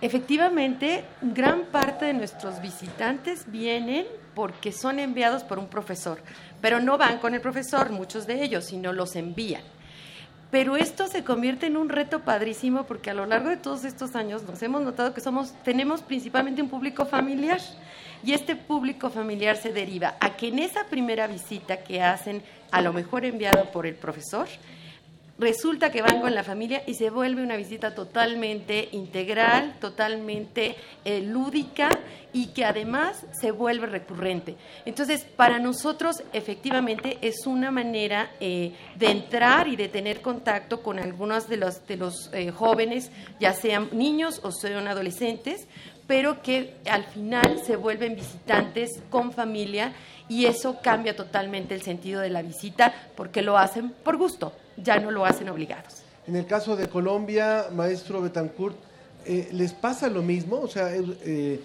Efectivamente, gran parte de nuestros visitantes vienen porque son enviados por un profesor, pero no van con el profesor, muchos de ellos, sino los envían. Pero esto se convierte en un reto padrísimo porque a lo largo de todos estos años nos hemos notado que somos, tenemos principalmente un público familiar y este público familiar se deriva a que en esa primera visita que hacen, a lo mejor enviado por el profesor, resulta que van con la familia y se vuelve una visita totalmente integral, totalmente eh, lúdica y que además se vuelve recurrente. Entonces, para nosotros efectivamente es una manera eh, de entrar y de tener contacto con algunos de los, de los eh, jóvenes, ya sean niños o sean adolescentes, pero que al final se vuelven visitantes con familia y eso cambia totalmente el sentido de la visita porque lo hacen por gusto ya no lo hacen obligados.
En el caso de Colombia, maestro Betancourt, eh, ¿les pasa lo mismo? O sea, eh,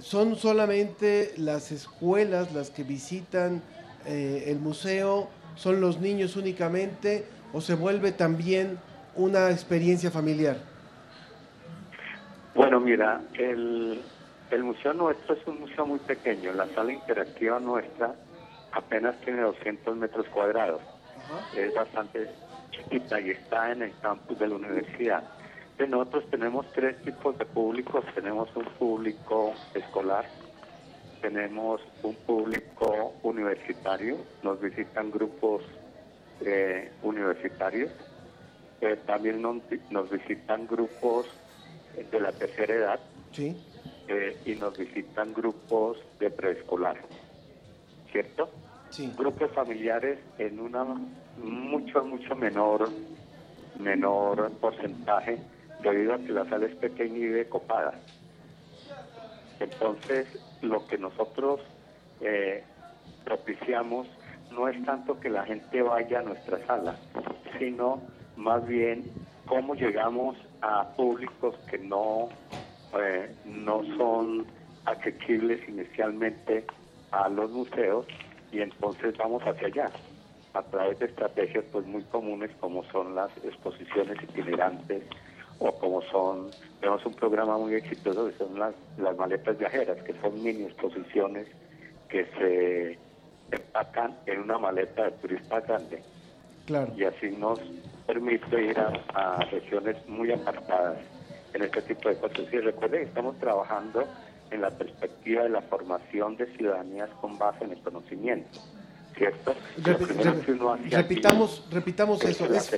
¿son solamente las escuelas las que visitan eh, el museo? ¿Son los niños únicamente? ¿O se vuelve también una experiencia familiar?
Bueno, mira, el, el museo nuestro es un museo muy pequeño. La sala interactiva nuestra apenas tiene 200 metros cuadrados. Es bastante y está en el campus de la universidad. nosotros tenemos tres tipos de públicos. Tenemos un público escolar, tenemos un público universitario, nos visitan grupos eh, universitarios, eh, también nos, visitan grupos de la tercera edad
¿Sí?
Eh, y nos visitan grupos de preescolar, ¿cierto?
Sí.
Grupos familiares en una mucho, mucho menor, menor porcentaje debido a que la sala es pequeña y de copada. Entonces, lo que nosotros eh, propiciamos no es tanto que la gente vaya a nuestra sala, sino más bien cómo llegamos a públicos que no, eh, no son asequibles inicialmente a los museos y entonces vamos hacia allá a través de estrategias pues muy comunes como son las exposiciones itinerantes o como son, tenemos un programa muy exitoso que son las, las maletas viajeras, que son mini exposiciones que se empacan en una maleta de turista grande.
Claro.
Y así nos permite ir a, regiones muy apartadas en este tipo de cosas. Y recuerden que estamos trabajando en la perspectiva de la formación de ciudadanías con base en el conocimiento. ¿cierto?
repitamos, repitamos eso. Es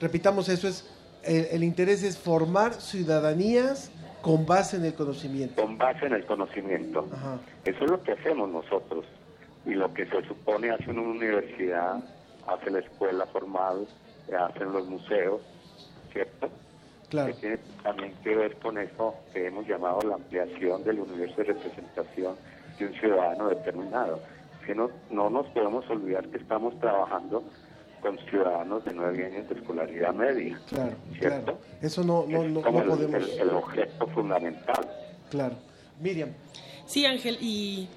repitamos eso. Es el, interés es formar ciudadanías con base en el conocimiento.
Con base en el conocimiento. Eso es lo que hacemos nosotros y lo que se supone hace una universidad, hace la escuela formal, hacen los museos, ¿cierto?
Claro.
Que tiene también que ver con eso que hemos llamado la ampliación del universo de representación de un ciudadano determinado que no, no nos podemos olvidar que estamos trabajando con ciudadanos de nueve años de escolaridad media.
Claro,
¿cierto?
Claro. Eso no, no, no, podemos...
El, el, objeto fundamental.
Claro. Miriam.
Sí, Ángel, y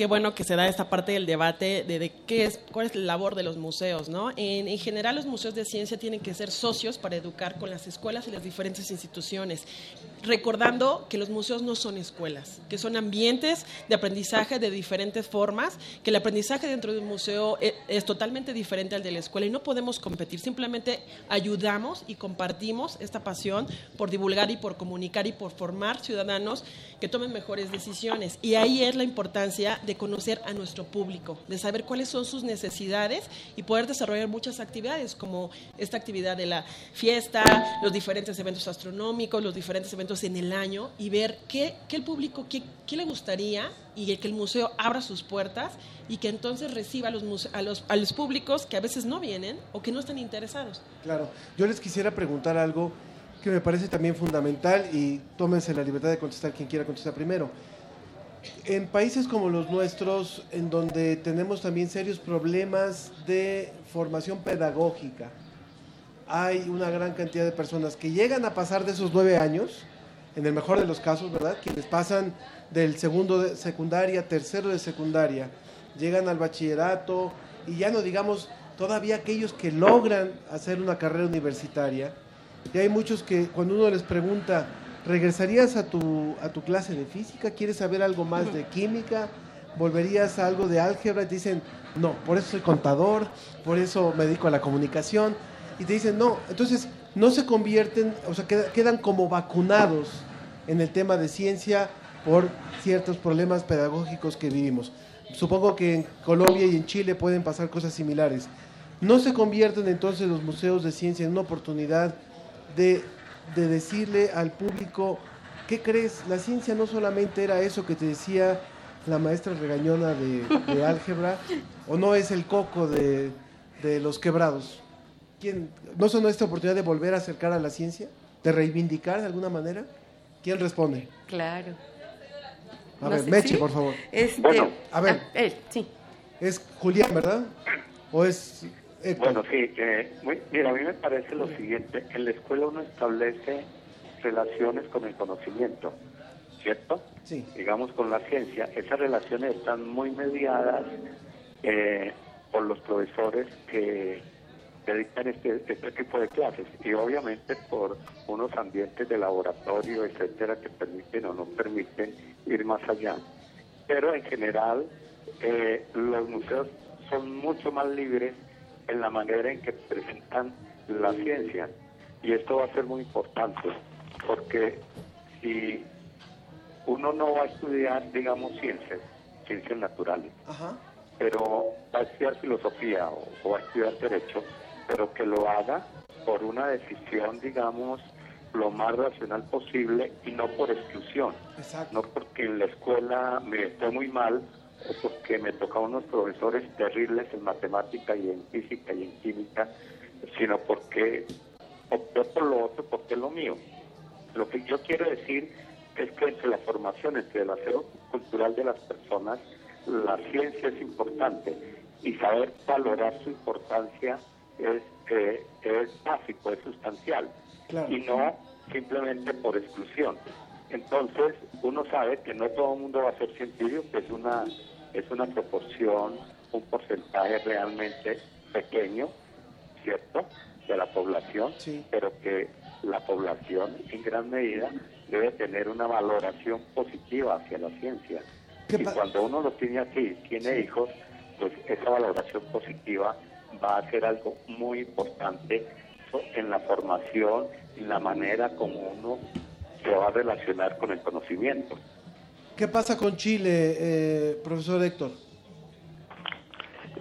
qué bueno que se da esta parte del debate de, qué es, cuál es la labor de los museos, ¿no? En, en, general, los museos de ciencia tienen que ser socios para educar con las escuelas y las diferentes instituciones, recordando que los museos no son escuelas, que son ambientes de aprendizaje de diferentes formas, que el aprendizaje dentro de un museo es, es totalmente diferente al de la escuela y no podemos competir, simplemente ayudamos y compartimos esta pasión por divulgar y por comunicar y por formar ciudadanos que tomen mejores decisiones. Y ahí es la importancia de de conocer a nuestro público, de saber cuáles son sus necesidades y poder desarrollar muchas actividades como esta actividad de la fiesta, los diferentes eventos astronómicos, los diferentes eventos en el año y ver qué, qué el público, qué, qué, le gustaría y que el museo abra sus puertas y que entonces reciba a los, a, los, a los públicos que a veces no vienen o que no están interesados.
Claro, yo les quisiera preguntar algo que me parece también fundamental y tómense la libertad de contestar quien quiera contestar primero en países como los nuestros, en donde tenemos también serios problemas de formación pedagógica, hay una gran cantidad de personas que llegan a pasar de esos nueve años, en el mejor de los casos, ¿verdad? Quienes pasan del segundo de secundaria, tercero de secundaria, llegan al bachillerato y ya no digamos todavía aquellos que logran hacer una carrera universitaria. Y hay muchos que cuando uno les pregunta ¿regresarías a tu, a tu clase de física? ¿Quieres saber algo más de química? ¿Volverías a algo de álgebra? Y te dicen, no, por eso soy contador, por eso me dedico a la comunicación. Y te dicen, no, entonces no se convierten, o sea, quedan como vacunados en el tema de ciencia por ciertos problemas pedagógicos que vivimos. Supongo que en Colombia y en Chile pueden pasar cosas similares. ¿No se convierten entonces los museos de ciencia en una oportunidad de, decirle al público, ¿qué crees? La ciencia no solamente era eso que te decía la maestra regañona de, [LAUGHS] álgebra, o no es el coco de, los quebrados. ¿Quién, ¿No son esta oportunidad de volver a acercar a la ciencia? ¿De reivindicar de alguna manera? ¿Quién responde?
Claro.
A ver, Meche, por favor.
Este, bueno,
a ver.
Ah, él, sí.
Es Julián, ¿verdad? ¿O es
Bueno, sí. Eh, mira, a mí me parece lo siguiente. En la escuela uno establece relaciones con el conocimiento, ¿cierto?
Sí.
Digamos, con la ciencia. Esas relaciones están muy mediadas eh, por los profesores que dictan este, este tipo de clases y obviamente por unos ambientes de laboratorio, etcétera, que permiten o no permiten ir más allá. Pero en general eh, los museos son mucho más libres en la manera en que presentan la ciencia. Y esto va a ser muy importante porque si uno no va a estudiar, digamos, ciencias, ciencias naturales, pero va a estudiar filosofía o, o va a estudiar derecho, pero que lo haga por una decisión, digamos, lo más racional posible y no por exclusión. No porque en la escuela me esté muy mal porque me toca unos profesores terribles en matemática y en física y en química, sino porque opté por lo otro, porque es lo mío. Lo que yo quiero decir es que entre la formación, entre el acero cultural de las personas, la ciencia es importante y saber valorar su importancia es, eh, es básico, es sustancial, y no simplemente por exclusión. Entonces, uno sabe que no todo el mundo va a ser científico, que es una, es una proporción, un porcentaje realmente pequeño, ¿cierto?, de la población, pero que la población en gran medida debe tener una valoración positiva hacia la ciencia. Y cuando uno lo tiene así, tiene hijos, pues esa valoración positiva va a ser algo muy importante en la formación y la manera como uno se va a relacionar con el conocimiento.
¿Qué pasa con Chile, eh, profesor Héctor?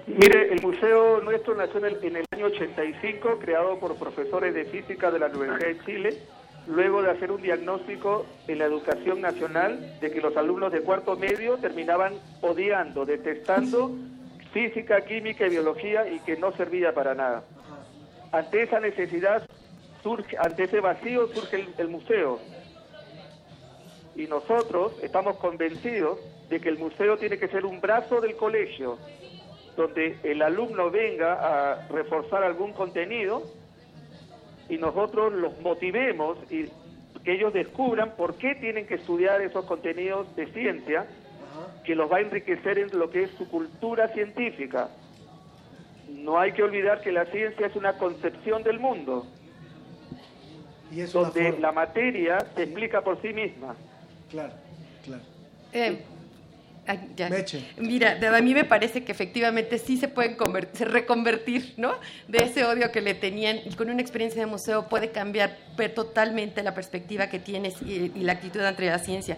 Mire, el museo nuestro nació en el, en el, año 85, creado por profesores de física de la Universidad de Chile, luego de hacer un diagnóstico en la educación nacional de que los alumnos de cuarto medio terminaban odiando, detestando física, química y biología y que no servía para nada. Ante esa necesidad, surge, ante ese vacío surge el, museo. Y nosotros estamos convencidos de que el museo tiene que ser un brazo del colegio, donde el alumno venga a reforzar algún contenido y nosotros los motivemos y que ellos descubran por qué tienen que estudiar esos contenidos de ciencia que los va a enriquecer en lo que es su cultura científica. No hay que olvidar que la ciencia es una concepción del mundo,
y
donde la materia se explica por sí misma.
Claro, claro.
Eh, Mira, a mí me parece que efectivamente sí se pueden reconvertir, ¿no? De ese odio que le tenían y con una experiencia de museo puede cambiar totalmente la perspectiva que tienes y, y la actitud ante la ciencia.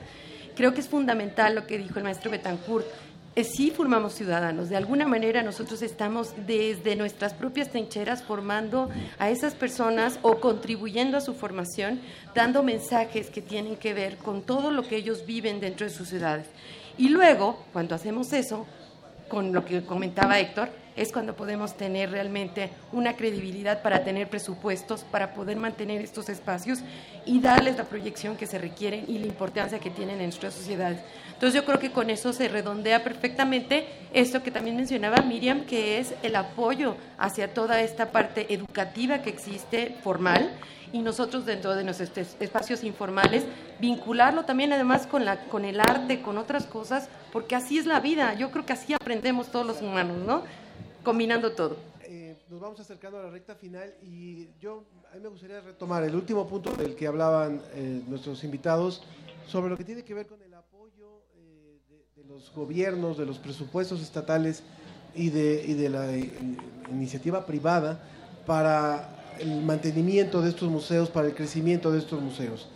Creo que es fundamental lo que dijo el maestro Betancourt. Eh, sí formamos ciudadanos, de alguna manera nosotros estamos desde nuestras propias trincheras formando a esas personas o contribuyendo a su formación, dando mensajes que tienen que ver con todo lo que ellos viven dentro de sus ciudades. Y luego, cuando hacemos eso, con lo que comentaba Héctor, es cuando podemos tener realmente una credibilidad para tener presupuestos, para poder mantener estos espacios y darles la proyección que se requieren y la importancia que tienen en nuestras sociedades. Entonces yo creo que con eso se redondea perfectamente esto que también mencionaba Miriam, que es el apoyo hacia toda esta parte educativa que existe formal y nosotros dentro de nuestros espacios informales vincularlo también además con la con el arte, con otras cosas, porque así es la vida. Yo creo que así aprendemos todos los humanos, ¿no? Combinando todo.
Eh, nos vamos acercando a la recta final y yo a mí me gustaría retomar el último punto del que hablaban eh, nuestros invitados sobre lo que tiene que ver con el apoyo eh, de, de, los gobiernos, de los presupuestos estatales y de, y de la iniciativa privada para el mantenimiento de estos museos, para el crecimiento de estos museos.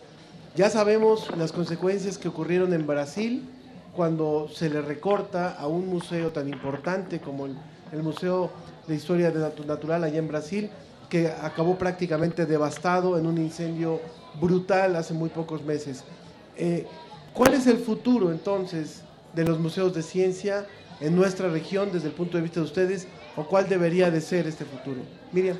Ya sabemos las consecuencias que ocurrieron en Brasil cuando se le recorta a un museo tan importante como el, el Museo de Historia Natural allá en Brasil, que acabó prácticamente devastado en un incendio brutal hace muy pocos meses. Eh, ¿Cuál es el futuro entonces de los museos de ciencia en nuestra región desde el punto de vista de ustedes o cuál debería de ser este futuro? Miriam.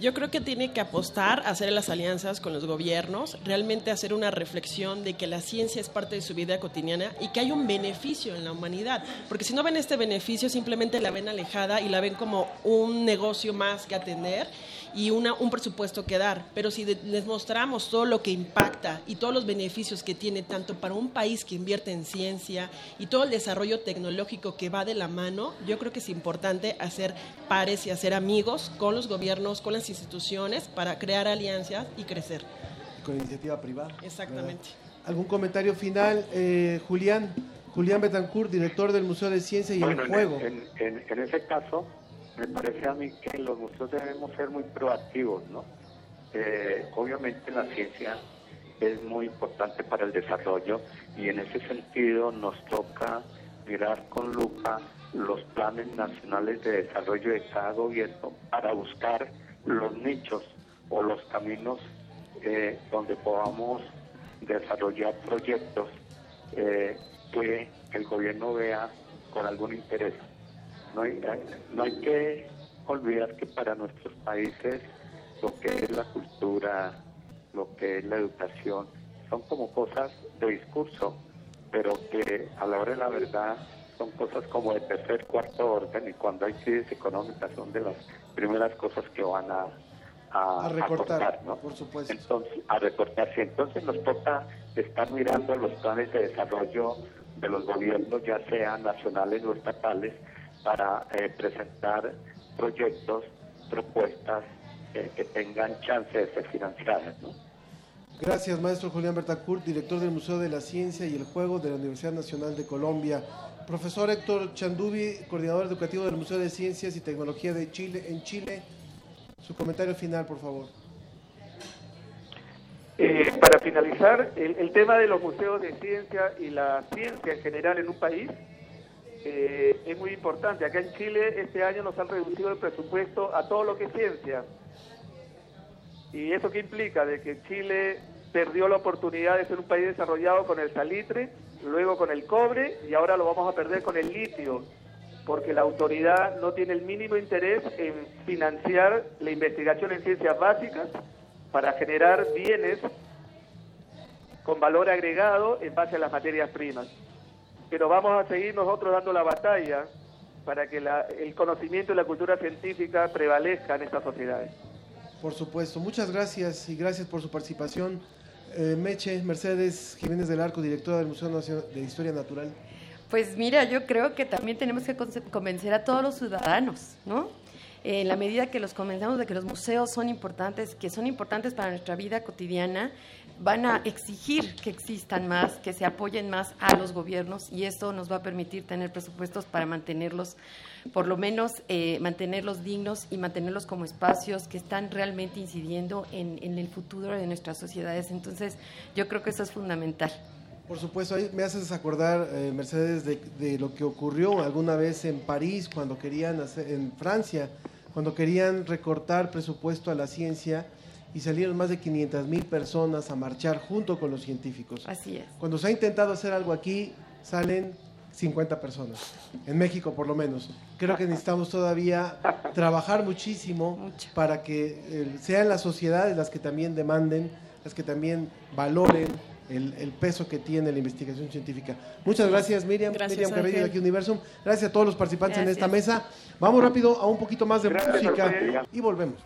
Yo creo que tiene que apostar hacer las alianzas con los gobiernos, realmente hacer una reflexión de que la ciencia es parte de su vida cotidiana y que hay un beneficio en la humanidad, porque si no ven este beneficio simplemente la ven alejada y la ven como un negocio más que atender y una, un presupuesto que dar, pero si de, les mostramos todo lo que impacta y todos los beneficios que tiene tanto para un país que invierte en ciencia y todo el desarrollo tecnológico que va de la mano, yo creo que es importante hacer pares y hacer amigos con los gobiernos, con las instituciones para crear alianzas y crecer.
Con iniciativa privada.
Exactamente.
¿verdad? ¿Algún comentario final, eh, Julián? Julián Betancourt, director del Museo de Ciencia y
bueno,
el Juego.
En, en, en, ese caso, me parece a mí que los museos debemos ser muy proactivos, ¿no? Eh, obviamente la ciencia es muy importante para el desarrollo y en ese sentido nos toca mirar con lupa los planes nacionales de desarrollo de cada gobierno para buscar los nichos o los caminos eh, donde podamos desarrollar proyectos eh, que el gobierno vea con algún interés. No hay, no hay que olvidar que para nuestros países lo que es la cultura, lo que es la educación, son como cosas de discurso, pero que a la hora de la verdad son cosas como de tercer, cuarto orden y cuando hay crisis económicas son de las primeras cosas que van a, a,
a recortar,
a cortar, ¿no?
por supuesto.
Entonces, a recortarse. Entonces nos toca estar mirando los planes de desarrollo de los gobiernos, ya sean nacionales o estatales, para eh, presentar proyectos, propuestas eh, que tengan chance de ser financiadas. ¿no?
Gracias, maestro Julián Bertacourt, director del Museo de la Ciencia y el Juego de la Universidad Nacional de Colombia. Profesor Héctor Chandubi, coordinador educativo del Museo de Ciencias y Tecnología de Chile, en Chile. Su comentario final, por favor.
Eh, para finalizar, el, el, tema de los museos de ciencia y la ciencia en general en un país eh, es muy importante. Acá en Chile este año nos han reducido el presupuesto a todo lo que es ciencia. ¿Y eso qué implica? De que Chile perdió la oportunidad de ser un país desarrollado con el salitre, luego con el cobre y ahora lo vamos a perder con el litio, porque la autoridad no tiene el mínimo interés en financiar la investigación en ciencias básicas para generar bienes con valor agregado en base a las materias primas. Pero vamos a seguir nosotros dando la batalla para que la, el conocimiento y la cultura científica prevalezcan en estas sociedades.
Por supuesto, muchas gracias y gracias por su participación. Eh, Meche, Mercedes Jiménez del Arco, directora del Museo Nacional de Historia Natural.
Pues mira, yo creo que también tenemos que convencer a todos los ciudadanos, ¿no? En la medida que los convencemos de que los museos son importantes, que son importantes para nuestra vida cotidiana, van a exigir que existan más, que se apoyen más a los gobiernos y esto nos va a permitir tener presupuestos para mantenerlos, por lo menos eh, mantenerlos dignos y mantenerlos como espacios que están realmente incidiendo en, el futuro de nuestras sociedades. Entonces, yo creo que eso es fundamental.
Por supuesto, ahí me haces acordar, eh, Mercedes, de, de, lo que ocurrió alguna vez en París, cuando querían hacer, en Francia, cuando querían recortar presupuesto a la ciencia y salieron más de 500 mil personas a marchar junto con los científicos.
Así es.
Cuando se ha intentado hacer algo aquí, salen 50 personas, en México por lo menos. Creo que necesitamos todavía trabajar muchísimo
Mucho.
para que eh, sean las sociedades las que también demanden, las que también valoren el, el, peso que tiene la investigación científica. Muchas gracias, Miriam.
Gracias,
Miriam Carrillo de aquí Universum. Gracias a todos los participantes
Gracias.
en esta mesa. Vamos rápido a un poquito más de
Gracias,
música y volvemos.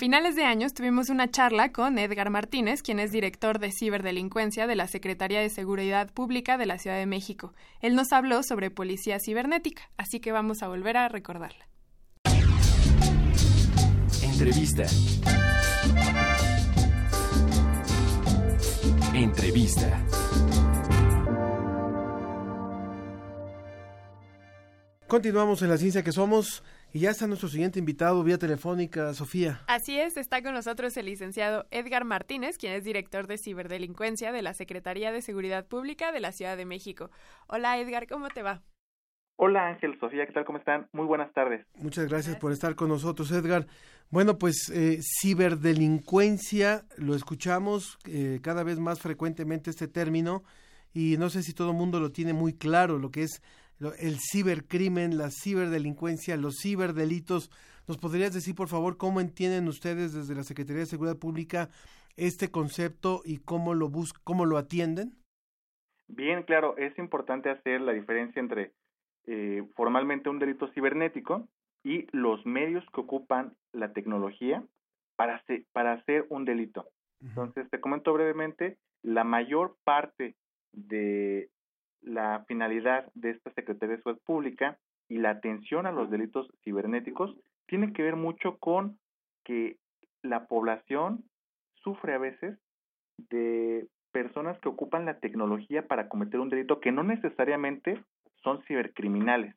Finales de años tuvimos una charla con Edgar Martínez, quien es director de ciberdelincuencia de la Secretaría de Seguridad Pública de la Ciudad de México. Él nos habló sobre policía cibernética, así que vamos a volver a recordarla.
Entrevista. Entrevista.
Continuamos en la ciencia que somos y ya está nuestro siguiente invitado vía telefónica, Sofía.
Así es, está con nosotros el licenciado Edgar Martínez, quien es director de ciberdelincuencia de la Secretaría de Seguridad Pública de la Ciudad de México. Hola Edgar, ¿cómo te va?
Hola Ángel, Sofía, ¿qué tal? ¿Cómo están? Muy buenas tardes.
Muchas gracias por estar con nosotros, Edgar. Bueno, pues eh, ciberdelincuencia, lo escuchamos eh, cada vez más frecuentemente este término y no sé si todo el mundo lo tiene muy claro, lo que es el cibercrimen, la ciberdelincuencia, los ciberdelitos. ¿Nos podrías decir, por favor, cómo entienden ustedes desde la Secretaría de Seguridad Pública este concepto y cómo lo bus cómo lo atienden?
Bien, claro, es importante hacer la diferencia entre eh, formalmente un delito cibernético y los medios que ocupan la tecnología para hacer, para hacer un delito. Entonces, te comento brevemente, la mayor parte de la finalidad de esta Secretaría de Seguridad Pública y la atención a los delitos cibernéticos tiene que ver mucho con que la población sufre a veces de personas que ocupan la tecnología para cometer un delito que no necesariamente son cibercriminales.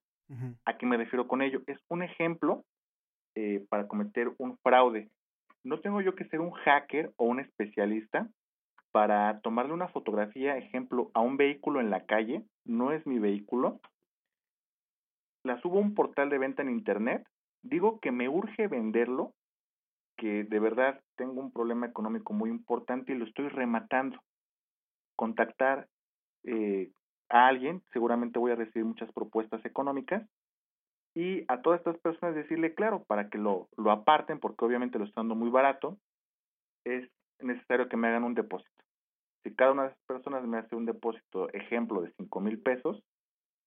¿A qué me refiero con ello? Es un ejemplo eh, para cometer un fraude. No tengo yo que ser un hacker o un especialista para tomarle una fotografía, ejemplo, a un vehículo en la calle, no es mi vehículo, la subo a un portal de venta en Internet, digo que me urge venderlo, que de verdad tengo un problema económico muy importante y lo estoy rematando. Contactar eh, a alguien, seguramente voy a recibir muchas propuestas económicas, y a todas estas personas decirle, claro, para que lo, lo aparten, porque obviamente lo están dando muy barato, es necesario que me hagan un depósito. Si cada una de esas personas me hace un depósito, ejemplo, de 5 mil pesos,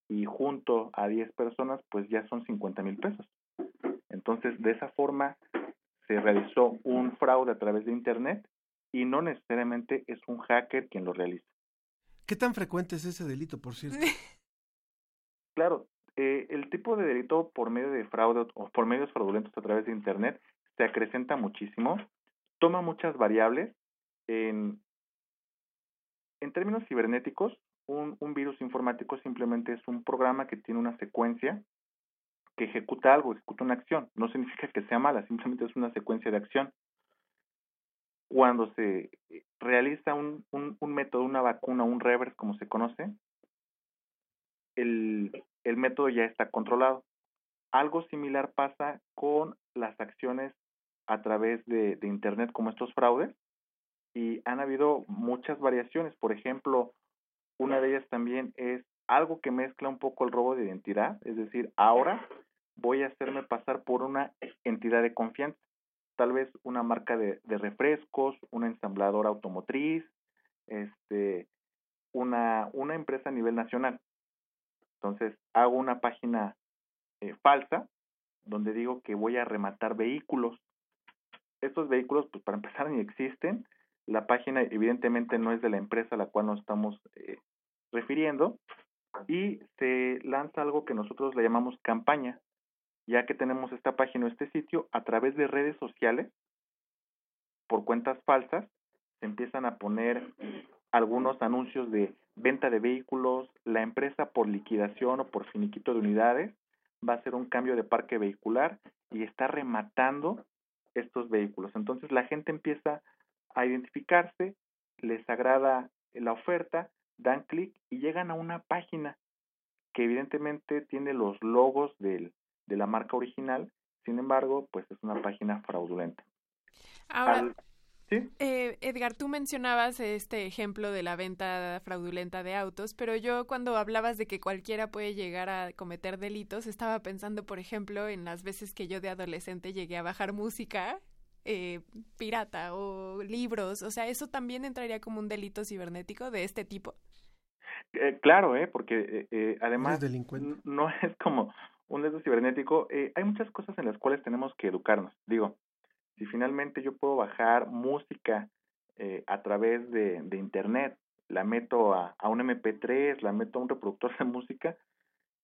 y junto a 10 personas, pues ya son 50 mil pesos. Entonces, de esa forma se realizó un fraude a través de Internet y no necesariamente es un hacker quien lo realiza.
¿Qué tan frecuente es ese delito, por cierto? [LAUGHS]
claro, eh, el tipo de delito por medio de fraude o por medios fraudulentos a través de Internet se acrecenta muchísimo, toma muchas variables. En, en términos cibernéticos, un, virus informático simplemente es un programa que tiene una secuencia que ejecuta algo, ejecuta una acción. No significa que sea mala, simplemente es una secuencia de acción. Cuando se realiza un, método, una vacuna, un reverse, como se conoce, el, método ya está controlado. Algo similar pasa con las acciones a través de Internet como estos fraudes y han habido muchas variaciones. Por ejemplo, una de ellas también es algo que mezcla un poco el robo de identidad, es decir, ahora voy a hacerme pasar por una entidad de confianza, tal vez una marca de, refrescos, una ensambladora automotriz, este, una, una empresa a nivel nacional. Entonces, hago una página eh, falsa donde digo que voy a rematar vehículos. Estos vehículos, pues para empezar, ni existen. La página evidentemente no es de la empresa a la cual nos estamos eh, refiriendo. Y se lanza algo que nosotros le llamamos campaña, ya que tenemos esta página o este sitio a través de redes sociales, por cuentas falsas, se empiezan a poner algunos anuncios de venta de vehículos, la empresa por liquidación o por finiquito de unidades va a hacer un cambio de parque vehicular y está rematando estos vehículos. Entonces la gente empieza a identificarse, les agrada la oferta, dan clic y llegan a una página que evidentemente tiene los logos del, de la marca original, sin embargo, pues es una página fraudulenta.
Ahora, eh, Edgar, tú mencionabas este ejemplo de la venta fraudulenta de autos, pero yo cuando hablabas de que cualquiera puede llegar a cometer delitos, estaba pensando, por ejemplo, en las veces que yo de adolescente llegué a bajar música eh, pirata o libros, o sea, ¿eso también entraría como un delito cibernético de este tipo?
Eh, claro, eh, porque eh, además no es como un delito cibernético. hay muchas cosas en las cuales tenemos que educarnos. Digo, Si finalmente yo puedo bajar música eh, a través de, de, Internet, la meto a, a, un MP3, la meto a un reproductor de música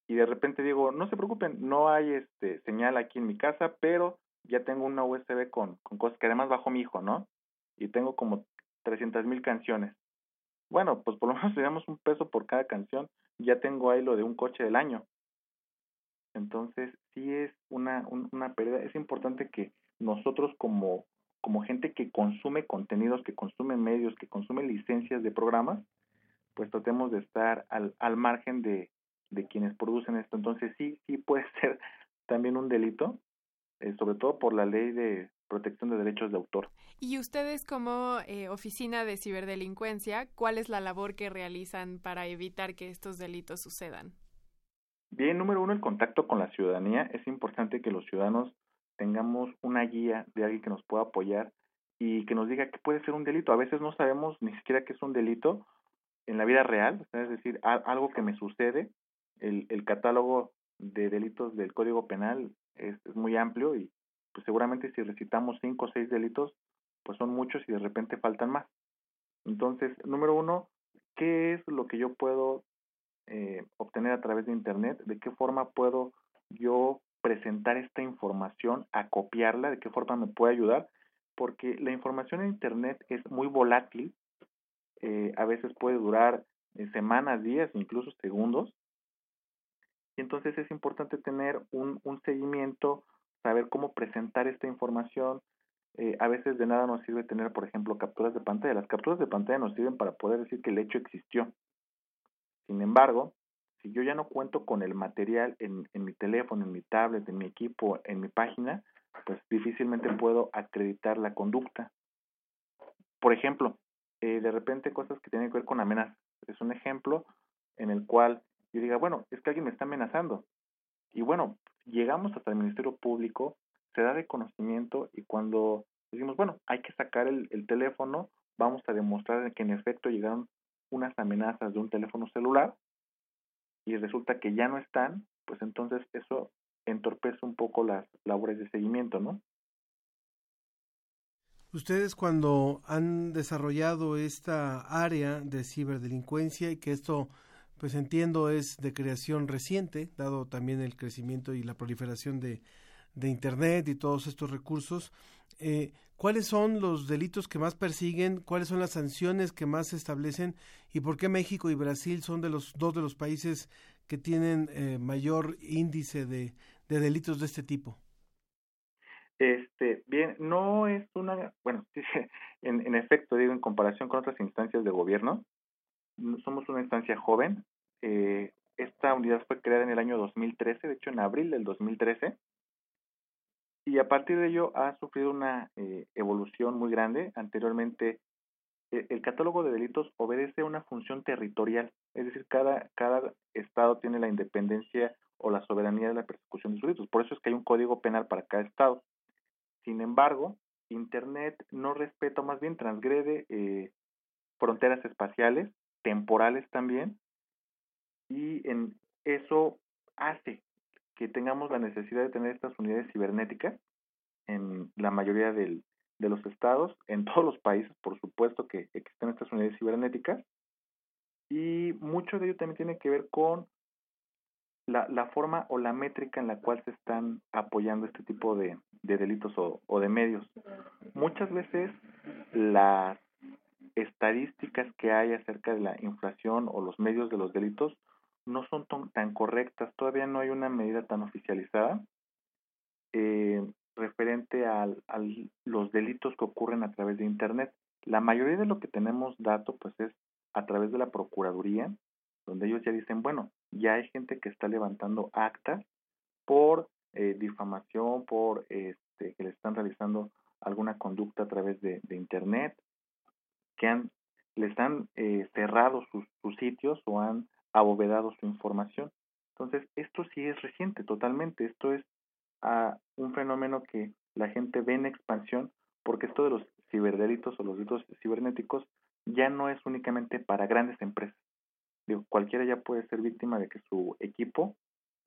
y de repente digo, no se preocupen, no hay este señal aquí en mi casa, pero ya tengo una USB con, con cosas que además bajo mi hijo, ¿no? Y tengo como 300 mil canciones. Bueno, pues por lo [LAUGHS] menos le damos un peso por cada canción, ya tengo ahí lo de un coche del año. Entonces, sí es una, una pérdida. Es importante que nosotros como, como gente que consume contenidos, que consume medios, que consume licencias de programas, pues tratemos de estar al, al margen de, de quienes producen esto. Entonces, sí, sí puede [LAUGHS] ser también un delito, eh, sobre todo por la ley de protección de derechos de autor.
Y ustedes como eh, oficina de ciberdelincuencia, ¿cuál es la labor que realizan para evitar que estos delitos sucedan?
Bien, número uno, el contacto con la ciudadanía. Es importante que los ciudadanos tengamos una guía de alguien que nos pueda apoyar y que nos diga qué puede ser un delito. A veces no sabemos ni siquiera qué es un delito en la vida real, es decir, algo que me sucede. El, el catálogo de delitos del Código Penal es, muy amplio y pues seguramente si recitamos cinco o seis delitos, pues son muchos y de repente faltan más. Entonces, número uno, ¿qué es lo que yo puedo eh, obtener a través de Internet, de qué forma puedo yo presentar esta información, acopiarla, de qué forma me puede ayudar, porque la información en Internet es muy volátil, eh, a veces puede durar eh, semanas, días, incluso segundos, entonces es importante tener un, un seguimiento, saber cómo presentar esta información, eh, a veces de nada nos sirve tener, por ejemplo, capturas de pantalla. Las capturas de pantalla nos sirven para poder decir que el hecho existió. Sin embargo, si yo ya no cuento con el material en, en mi teléfono, en mi tablet, en mi equipo, en mi página, pues difícilmente puedo acreditar la conducta. Por ejemplo, eh, de repente cosas que tienen que ver con amenazas. Es un ejemplo en el cual yo diga, bueno, es que alguien me está amenazando. Y bueno, llegamos hasta el Ministerio Público, se da de conocimiento y cuando decimos, bueno, hay que sacar el, el teléfono, vamos a demostrar que en efecto llegaron unas amenazas de un teléfono celular y resulta que ya no están, pues entonces eso entorpece un poco las labores de seguimiento, ¿no?
Ustedes cuando han desarrollado esta área de ciberdelincuencia y que esto, pues entiendo, es de creación reciente, dado también el crecimiento y la proliferación de, de Internet y todos estos recursos, eh, ¿cuáles son los delitos que más persiguen? ¿Cuáles son las sanciones que más se establecen? ¿Y por qué México y Brasil son de los dos de los países que tienen eh, mayor índice de, de, delitos de este tipo?
Este, bien, no es una, bueno, [LAUGHS] en, en efecto, digo, en comparación con otras instancias de gobierno, somos una instancia joven. Eh, esta unidad fue creada en el año 2013, de hecho en abril del 2013, y a partir de ello ha sufrido una eh, evolución muy grande. Anteriormente, eh, el catálogo de delitos obedece a una función territorial, es decir, cada, cada estado tiene la independencia o la soberanía de la persecución de sus delitos. Por eso es que hay un código penal para cada estado. Sin embargo, Internet no respeta, más bien transgrede eh, fronteras espaciales, temporales también, y en eso hace que tengamos la necesidad de tener estas unidades cibernéticas en la mayoría del, de los estados, en [LAUGHS] todos los países, por supuesto que existen estas unidades cibernéticas, y mucho de ello también tiene que ver con la, la forma o la métrica en la cual se están apoyando este tipo de, de delitos o, o de medios. Muchas veces las estadísticas que hay acerca de la inflación o los medios de los delitos no son tan correctas, todavía no hay una medida tan oficializada eh, referente a los delitos que ocurren a través de Internet. La mayoría de lo que tenemos dato pues es a través de la Procuraduría, donde ellos ya dicen, bueno, ya hay gente que está levantando actas por eh, difamación, por este, que le están realizando alguna conducta a través de, de Internet, que han, les han eh, cerrado sus, sus sitios o han abovedado su información. Entonces, esto sí es reciente totalmente, esto es uh, un fenómeno que la gente ve en expansión porque esto de los ciberdelitos o los delitos cibernéticos ya no es únicamente para grandes empresas. Digo, cualquiera ya puede ser víctima de que su equipo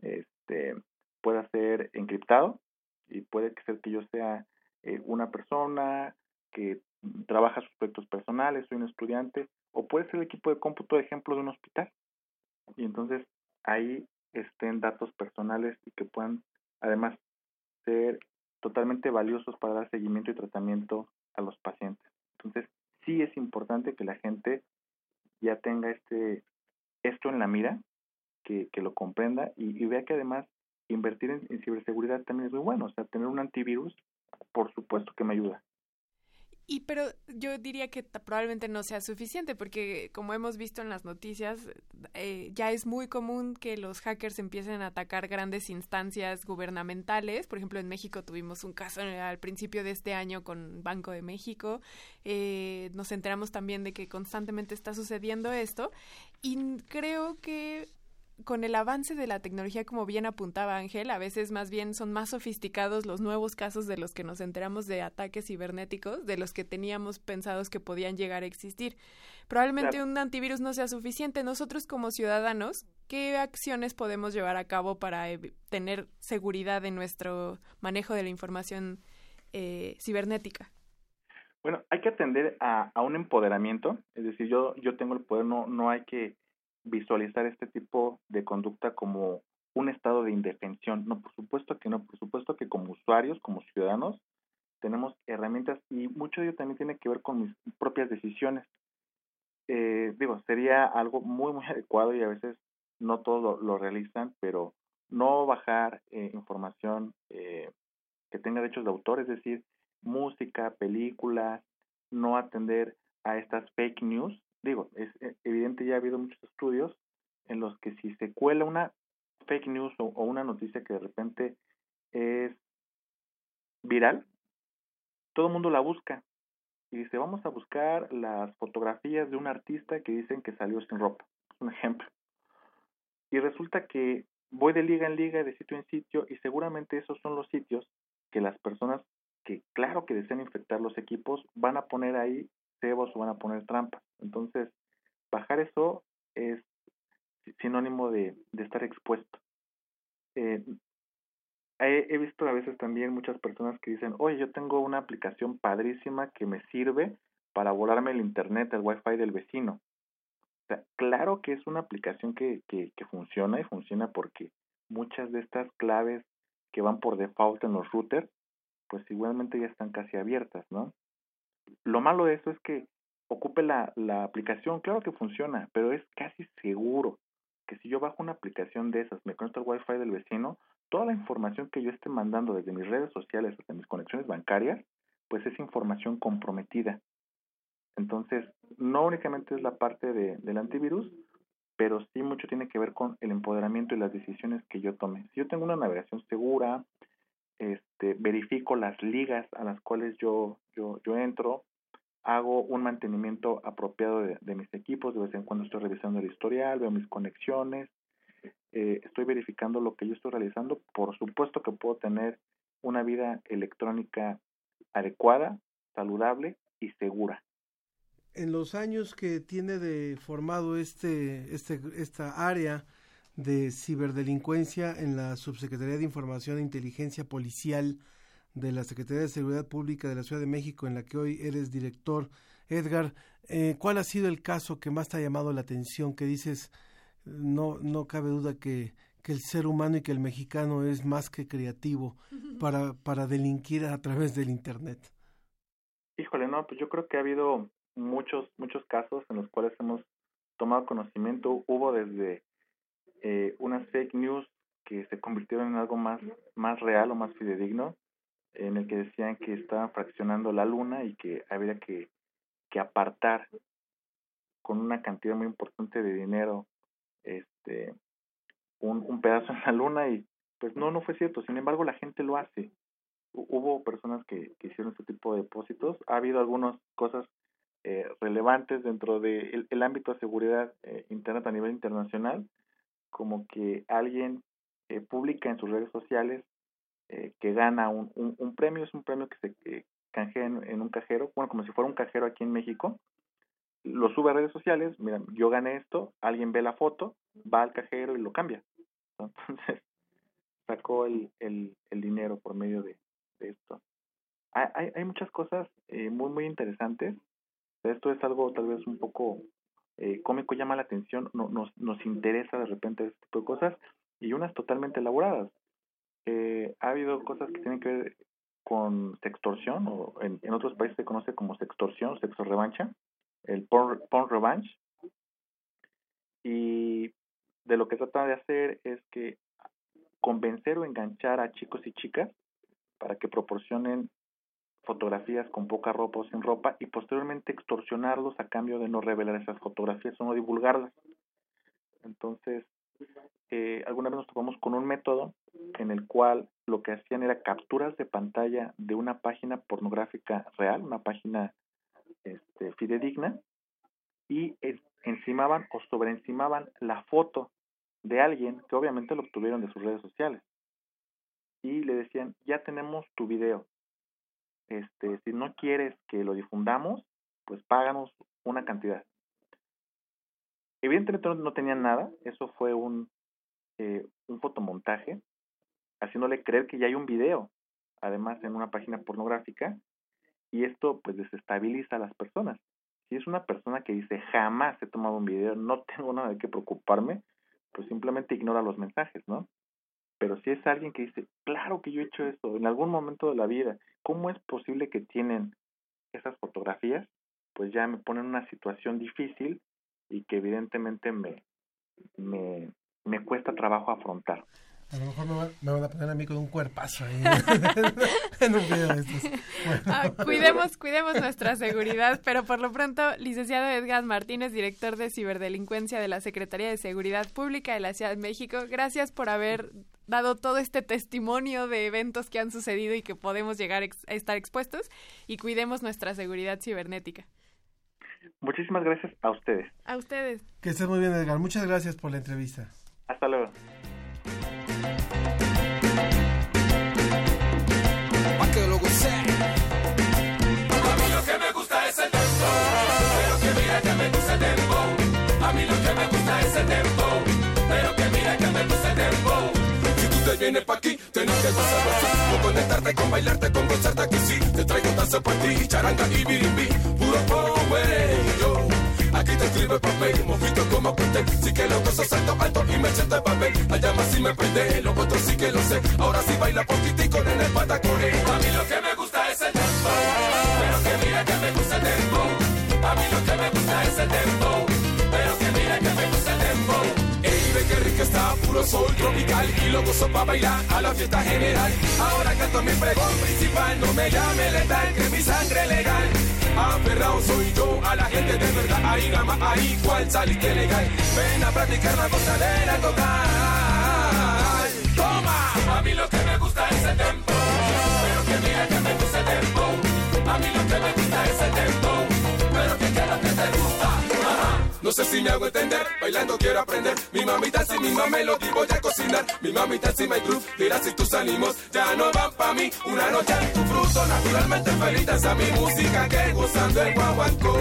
este, pueda ser encriptado y puede ser que yo sea eh, una persona que trabaja sus proyectos personales, soy un estudiante, o puede ser el equipo de cómputo de ejemplo de un hospital. Y entonces ahí estén datos personales y que puedan además ser totalmente valiosos para dar seguimiento y tratamiento a los pacientes. Entonces, sí es importante que la gente ya tenga este esto en la mira, que, que lo comprenda y, vea que además invertir en, en ciberseguridad también es muy bueno. O sea, tener un antivirus, por supuesto que me ayuda.
Y pero yo diría que probablemente no sea suficiente porque como hemos visto en las noticias, eh, ya es muy común que los hackers empiecen a atacar grandes instancias gubernamentales. Por ejemplo, en México tuvimos un caso al principio de este año con Banco de México. Eh, nos enteramos también de que constantemente está sucediendo esto y creo que con el avance de la tecnología, como bien apuntaba Ángel, a veces más bien son más sofisticados los nuevos casos de los que nos enteramos de ataques cibernéticos, de los que teníamos pensados que podían llegar a existir. Probablemente un antivirus no sea suficiente. Nosotros como ciudadanos, ¿qué acciones podemos llevar a cabo para tener seguridad en nuestro manejo de la información eh, cibernética?
Bueno, hay que atender a, a, un empoderamiento, es decir, yo, yo tengo el poder, no, no hay que visualizar este tipo de conducta como un estado de indefensión. No, por supuesto que no, por supuesto que como usuarios, como ciudadanos, tenemos herramientas y mucho de ello también tiene que ver con mis propias decisiones. Eh, digo, sería algo muy, muy [LAUGHS] adecuado y a veces no todos lo, realizan, pero no bajar eh, información eh, que tenga derechos de autor, es decir, música, películas, no atender a estas fake news digo, es eh, evidente, ya ha habido muchos estudios en los que si se cuela una fake news o, una noticia que de repente es viral, todo el mundo la busca y dice, vamos a buscar las fotografías de un artista que dicen que salió sin ropa. Es un ejemplo. Y resulta que voy de liga en liga, de sitio en sitio, y seguramente esos son los sitios que las personas que, claro que desean infectar los equipos, van a poner ahí cebos o van a poner trampas. Entonces, bajar eso es sinónimo de, de estar expuesto. Eh, he, visto a veces también muchas personas que dicen, oye, yo tengo una aplicación padrísima que me sirve para volarme el internet, el wifi del vecino. Claro que es una aplicación que, que funciona y funciona porque muchas de estas claves que van por default en los routers, pues igualmente ya están casi abiertas, ¿no? Lo malo de eso es que ocupe la, la aplicación, claro que funciona, pero es casi seguro que si yo bajo una aplicación de esas, me conecto al wifi del vecino, toda la información que yo esté mandando desde mis redes sociales hasta mis conexiones bancarias, pues es información comprometida. Entonces, no únicamente es la parte de, del antivirus, pero sí mucho tiene que ver con el empoderamiento y las decisiones que yo tome. Si yo tengo una navegación segura, este, verifico las ligas a las cuales yo, yo, yo entro, hago un mantenimiento apropiado de, mis equipos, de vez en cuando estoy revisando el historial, veo mis conexiones, eh, estoy verificando lo que yo estoy realizando, por supuesto que puedo tener una vida electrónica adecuada, saludable y segura.
En los años que tiene de formado este, este, esta área de ciberdelincuencia en la Subsecretaría de Información e Inteligencia Policial, de la Secretaría de Seguridad Pública de la Ciudad de México, en la que hoy eres director. Edgar, eh, ¿cuál ha sido el caso que más te ha llamado la atención? Que dices, no, no cabe duda que, que el ser humano y que el mexicano es más que creativo para, para delinquir a través del Internet.
Híjole, no, pues yo creo que ha habido muchos, muchos casos en los cuales hemos tomado conocimiento. Hubo desde eh, unas fake news que se convirtieron en algo más, más real o más fidedigno, en el que decían que estaban fraccionando la luna y que había que, que apartar con una cantidad muy importante de dinero este un, un pedazo en la luna y pues no, no fue cierto. Sin embargo, la gente lo hace. Hubo personas que, que hicieron este tipo de depósitos. Ha habido algunas cosas eh, relevantes dentro del de el ámbito de seguridad eh, internet a nivel internacional, como que alguien eh, publica en sus redes sociales eh, que gana un, un, premio, es un premio que se canjea en, en, un cajero, bueno, como si fuera un cajero aquí en México, lo sube a redes sociales, mira, yo gané esto, alguien ve la foto, va al cajero y lo cambia. [LAUGHS] Entonces, sacó el, el, el dinero por medio de, de esto. hay, hay muchas cosas eh, muy, muy interesantes. Esto es algo tal vez un poco eh, cómico, llama la atención, no, nos, nos interesa de repente este tipo de cosas y unas totalmente elaboradas. Eh, ha habido cosas que tienen que ver con sextorsión, o en, en otros países se conoce como sextorsión, sexo revancha, el porn, porn revenge. Y de lo que trata de hacer es que convencer o enganchar a chicos y chicas para que proporcionen fotografías con poca ropa o sin ropa y posteriormente extorsionarlos a cambio de no revelar esas fotografías o no divulgarlas. Entonces, eh, alguna vez nos topamos con un método en el cual lo que hacían era capturas de pantalla de una página pornográfica real, una página este, fidedigna, y encimaban o sobreencimaban la foto de alguien que obviamente lo obtuvieron de sus redes sociales. Y le decían, ya tenemos tu video, este, si no quieres que lo difundamos, pues páganos una cantidad. Evidentemente no, tenían nada, eso fue un, eh, un fotomontaje, haciéndole creer que ya hay un video, además en una página pornográfica, y esto pues desestabiliza a las personas. Si es una persona que dice jamás he tomado un video, no tengo nada de qué preocuparme, pues simplemente ignora los mensajes, ¿no? Pero si es alguien que dice, claro que yo he hecho esto en algún momento de la vida, ¿cómo es posible que tienen esas fotografías? Pues ya me ponen en una situación difícil y que evidentemente me, me, me cuesta trabajo afrontar.
A lo mejor me, van a poner a mí con un cuerpazo ahí [LAUGHS] en un video de estos.
Ah, cuidemos, cuidemos nuestra seguridad, pero por lo pronto, licenciado Edgar Martínez, director de ciberdelincuencia de la Secretaría de Seguridad Pública de la Ciudad de México, gracias por haber dado todo este testimonio de eventos que han sucedido y que podemos llegar a estar expuestos y cuidemos nuestra seguridad cibernética.
Muchísimas gracias a ustedes.
A ustedes.
Que estés muy bien, Edgar. Muchas gracias por la entrevista.
Hasta luego.
Te vienes pa' aquí, tienes que gozarlo así. Con conectarte, con bailarte, con gozarte aquí sí. Te traigo danza para ti, charanga y birimbi. Puro power, yo. Aquí te escribe papel, mojito como apunte. Sí que lo gozo salto alto y me siento papel. Allá más si me prende, lo otro sí que lo sé. Ahora sí baila poquitico en el patacore. A mí lo que me gusta es el dembow. Pero que mira que me gusta el dembow. A mí lo que me gusta es el dembow. Que está, puro sol tropical. Y lo gozo pa' bailar a la fiesta general. Ahora canto mi pregón principal. No me llame letal, que mi sangre legal. Aferrado soy yo a la gente de verdad. Ahí gama, ahí cual saliste legal. Ven a practicar la gozadera total. Toma, a mí lo que me gusta es el tempo. Pero que mira que me gusta el tempo. A mí lo que me gusta es el tempo. Pero que quiero que te gusta. No sé si me hago entender, bailando quiero aprender. Mi mamita si mi melodía voy a cocinar. Mi mamita si my groove, dirá si tus ánimos ya no van pa' mí. Una noche en tu fruto, naturalmente feliz a mi música que gozando el guaguancó.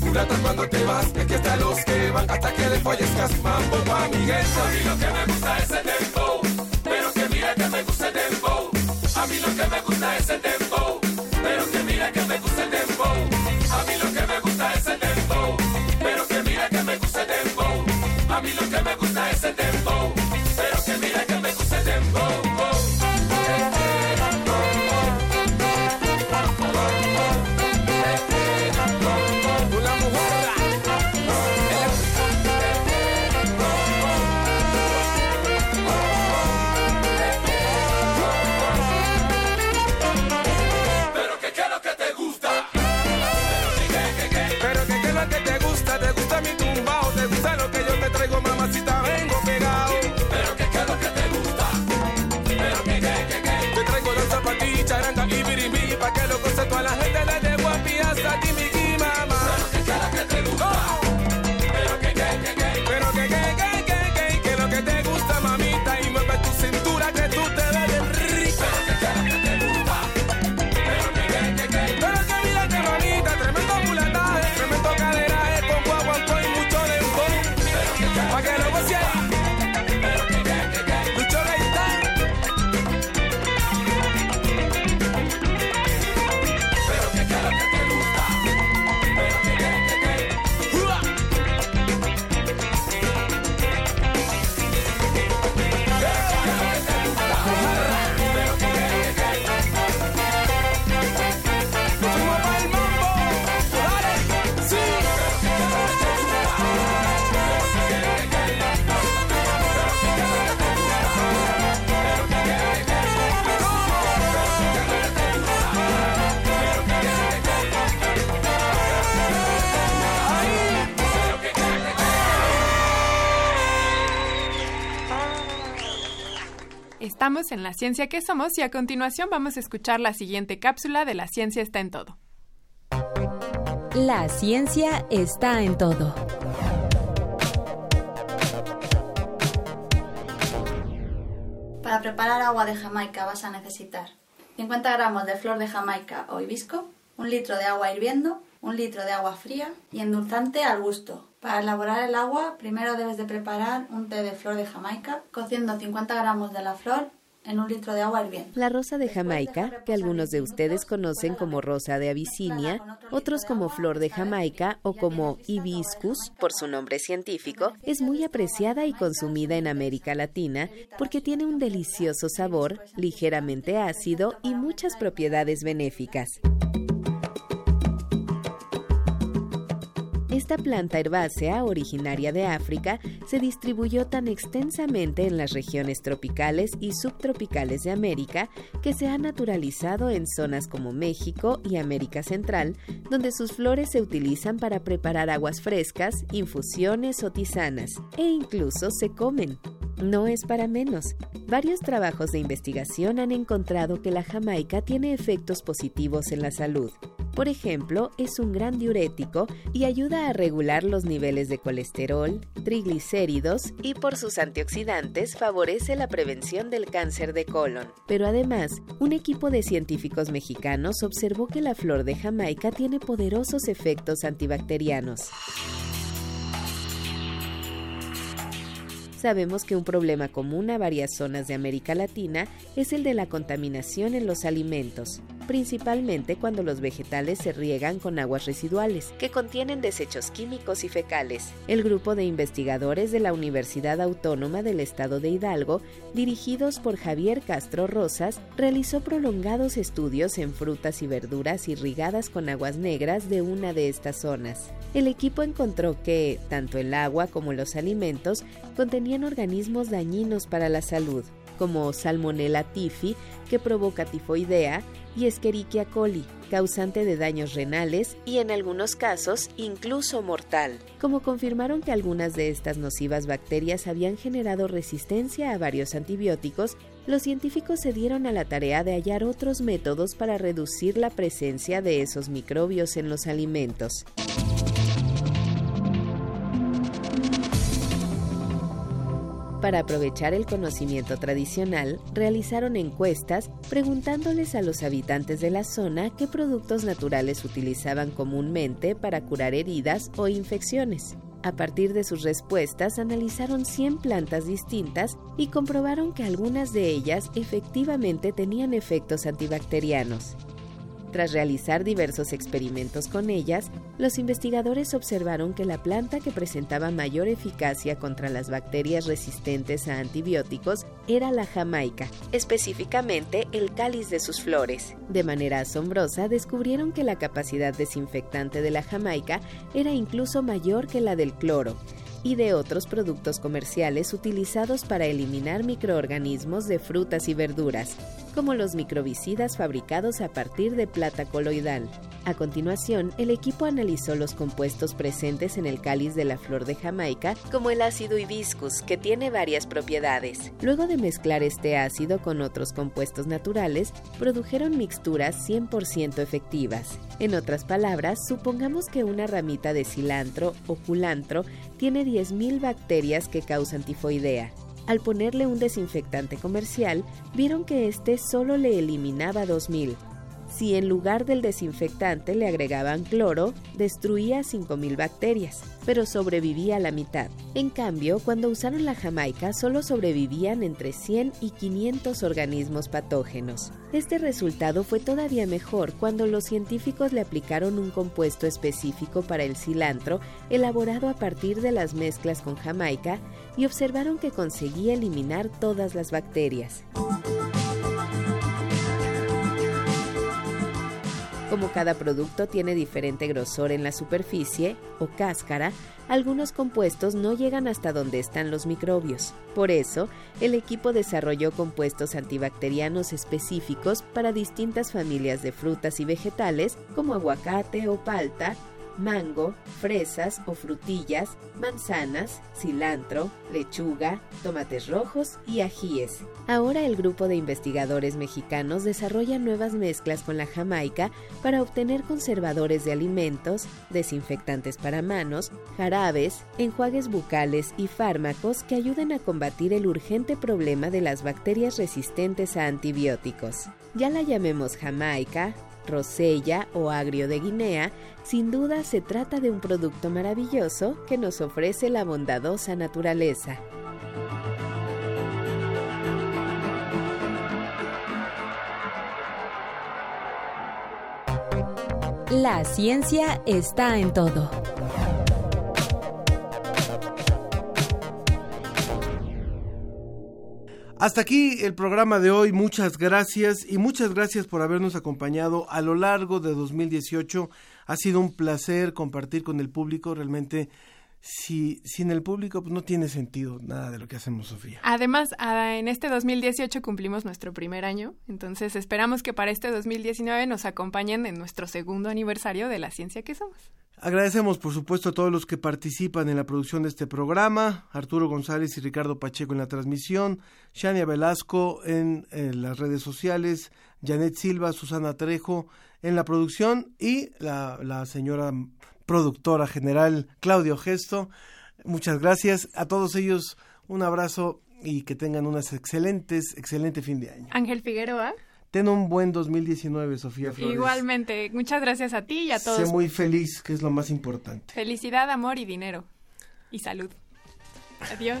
Mulata cuando te vas, es que hasta los que van hasta que le fallezcas. Mambo pa' mi gente. A mí lo que me gusta es el dembow, pero que mira que me gusta el dembow. A mí lo que me gusta es el dembow, pero que mira que me gusta
Estamos en La Ciencia que Somos y a continuación vamos a escuchar la siguiente cápsula de La Ciencia está en todo.
La ciencia está en todo.
Para preparar agua de Jamaica vas a necesitar 50 gramos de flor de Jamaica o hibisco, un litro de agua hirviendo, un litro de agua fría y endulzante al gusto. Para elaborar el agua, primero debes de preparar un té de flor de Jamaica, cociendo 50 gramos de la flor en un litro de agua hirviendo.
La rosa de Jamaica, que algunos de ustedes conocen como rosa de Abisinia, otros como flor de Jamaica o como hibiscus, por su nombre científico, es muy apreciada y consumida en América Latina porque tiene un delicioso sabor, ligeramente ácido y muchas propiedades benéficas. Esta planta herbácea, originaria de África, se distribuyó tan extensamente en las regiones tropicales y subtropicales de América que se ha naturalizado en zonas como México y América Central, donde sus flores se utilizan para preparar aguas frescas, infusiones o tisanas, e incluso se comen. No es para menos. Varios trabajos de investigación han encontrado que la jamaica tiene efectos positivos en la salud. Por ejemplo, es un gran diurético y ayuda a regular los niveles de colesterol, triglicéridos y por sus antioxidantes favorece la prevención del cáncer de colon. Pero además, un equipo de científicos mexicanos observó que la flor de Jamaica tiene poderosos efectos antibacterianos. Sabemos que un problema común a varias zonas de América Latina es el de la contaminación en los alimentos, principalmente cuando los vegetales se riegan con aguas residuales, que contienen desechos químicos y fecales. El grupo de investigadores de la Universidad Autónoma del Estado de Hidalgo, dirigidos por Javier Castro Rosas, realizó prolongados estudios en frutas y verduras irrigadas con aguas negras de una de estas zonas. El equipo encontró que, tanto el agua como los alimentos contenían organismos dañinos para la salud, como Salmonella tifi, que provoca tifoidea, y Escherichia coli, causante de daños renales y en algunos casos incluso mortal. Como confirmaron que algunas de estas nocivas bacterias habían generado resistencia a varios antibióticos, los científicos se dieron a la tarea de hallar otros métodos para reducir la presencia de esos microbios en los alimentos. Para aprovechar el conocimiento tradicional, realizaron encuestas preguntándoles a los habitantes de la zona qué productos naturales utilizaban comúnmente para curar heridas o infecciones. A partir de sus respuestas, analizaron 100 plantas distintas y comprobaron que algunas de ellas efectivamente tenían efectos antibacterianos. Tras realizar diversos experimentos con ellas, los investigadores observaron que la planta que presentaba mayor eficacia contra las bacterias resistentes a antibióticos era la jamaica, específicamente el cáliz de sus flores. De manera asombrosa, descubrieron que la capacidad desinfectante de la jamaica era incluso mayor que la del cloro y de otros productos comerciales utilizados para eliminar microorganismos de frutas y verduras, como los microbicidas fabricados a partir de plata coloidal. A continuación, el equipo analizó los compuestos presentes en el cáliz de la flor de Jamaica, como el ácido hibiscus, que tiene varias propiedades. Luego de mezclar este ácido con otros compuestos naturales, produjeron mixturas 100% efectivas. En otras palabras, supongamos que una ramita de cilantro o culantro tiene 10.000 bacterias que causan tifoidea. Al ponerle un desinfectante comercial, vieron que este solo le eliminaba 2000. Si en lugar del desinfectante le agregaban cloro, destruía 5.000 bacterias, pero sobrevivía a la mitad. En cambio, cuando usaron la jamaica, solo sobrevivían entre 100 y 500 organismos patógenos. Este resultado fue todavía mejor cuando los científicos le aplicaron un compuesto específico para el cilantro elaborado a partir de las mezclas con jamaica y observaron que conseguía eliminar todas las bacterias. Como cada producto tiene diferente grosor en la superficie o cáscara, algunos compuestos no llegan hasta donde están los microbios. Por eso, el equipo desarrolló compuestos antibacterianos específicos para distintas familias de frutas y vegetales como aguacate o palta, mango, fresas o frutillas, manzanas, cilantro, lechuga, tomates rojos y ajíes. Ahora el grupo de investigadores mexicanos desarrolla nuevas mezclas con la jamaica para obtener conservadores de alimentos, desinfectantes para manos, jarabes, enjuagues bucales y fármacos que ayuden a combatir el urgente problema de las bacterias resistentes a antibióticos. Ya la llamemos jamaica, rosella o agrio de Guinea, sin duda se trata de un producto maravilloso que nos ofrece la bondadosa naturaleza.
La ciencia está en todo.
Hasta aquí el programa de hoy. Muchas gracias y muchas gracias por habernos acompañado a lo largo de 2018. Ha sido un placer compartir con el público. Realmente, si sin el público pues no tiene sentido nada de lo que hacemos, Sofía.
Además, en este 2018 cumplimos nuestro primer año, entonces esperamos que para este 2019 nos acompañen en nuestro segundo aniversario de la ciencia que somos.
Agradecemos, por supuesto, a todos los que participan en la producción de este programa, Arturo González y Ricardo Pacheco en la transmisión, Shania Velasco en, las redes sociales, Janet Silva, Susana Trejo en la producción y la, la señora productora general Claudio Gesto. Muchas gracias a todos ellos. Un abrazo y que tengan unas excelentes, excelente fin de año.
Ángel Figueroa.
Ten un buen 2019, Sofía Flores.
Igualmente, muchas gracias a ti y a todos.
Sé muy feliz, que es lo más importante.
Felicidad, amor y dinero. Y salud. Adiós.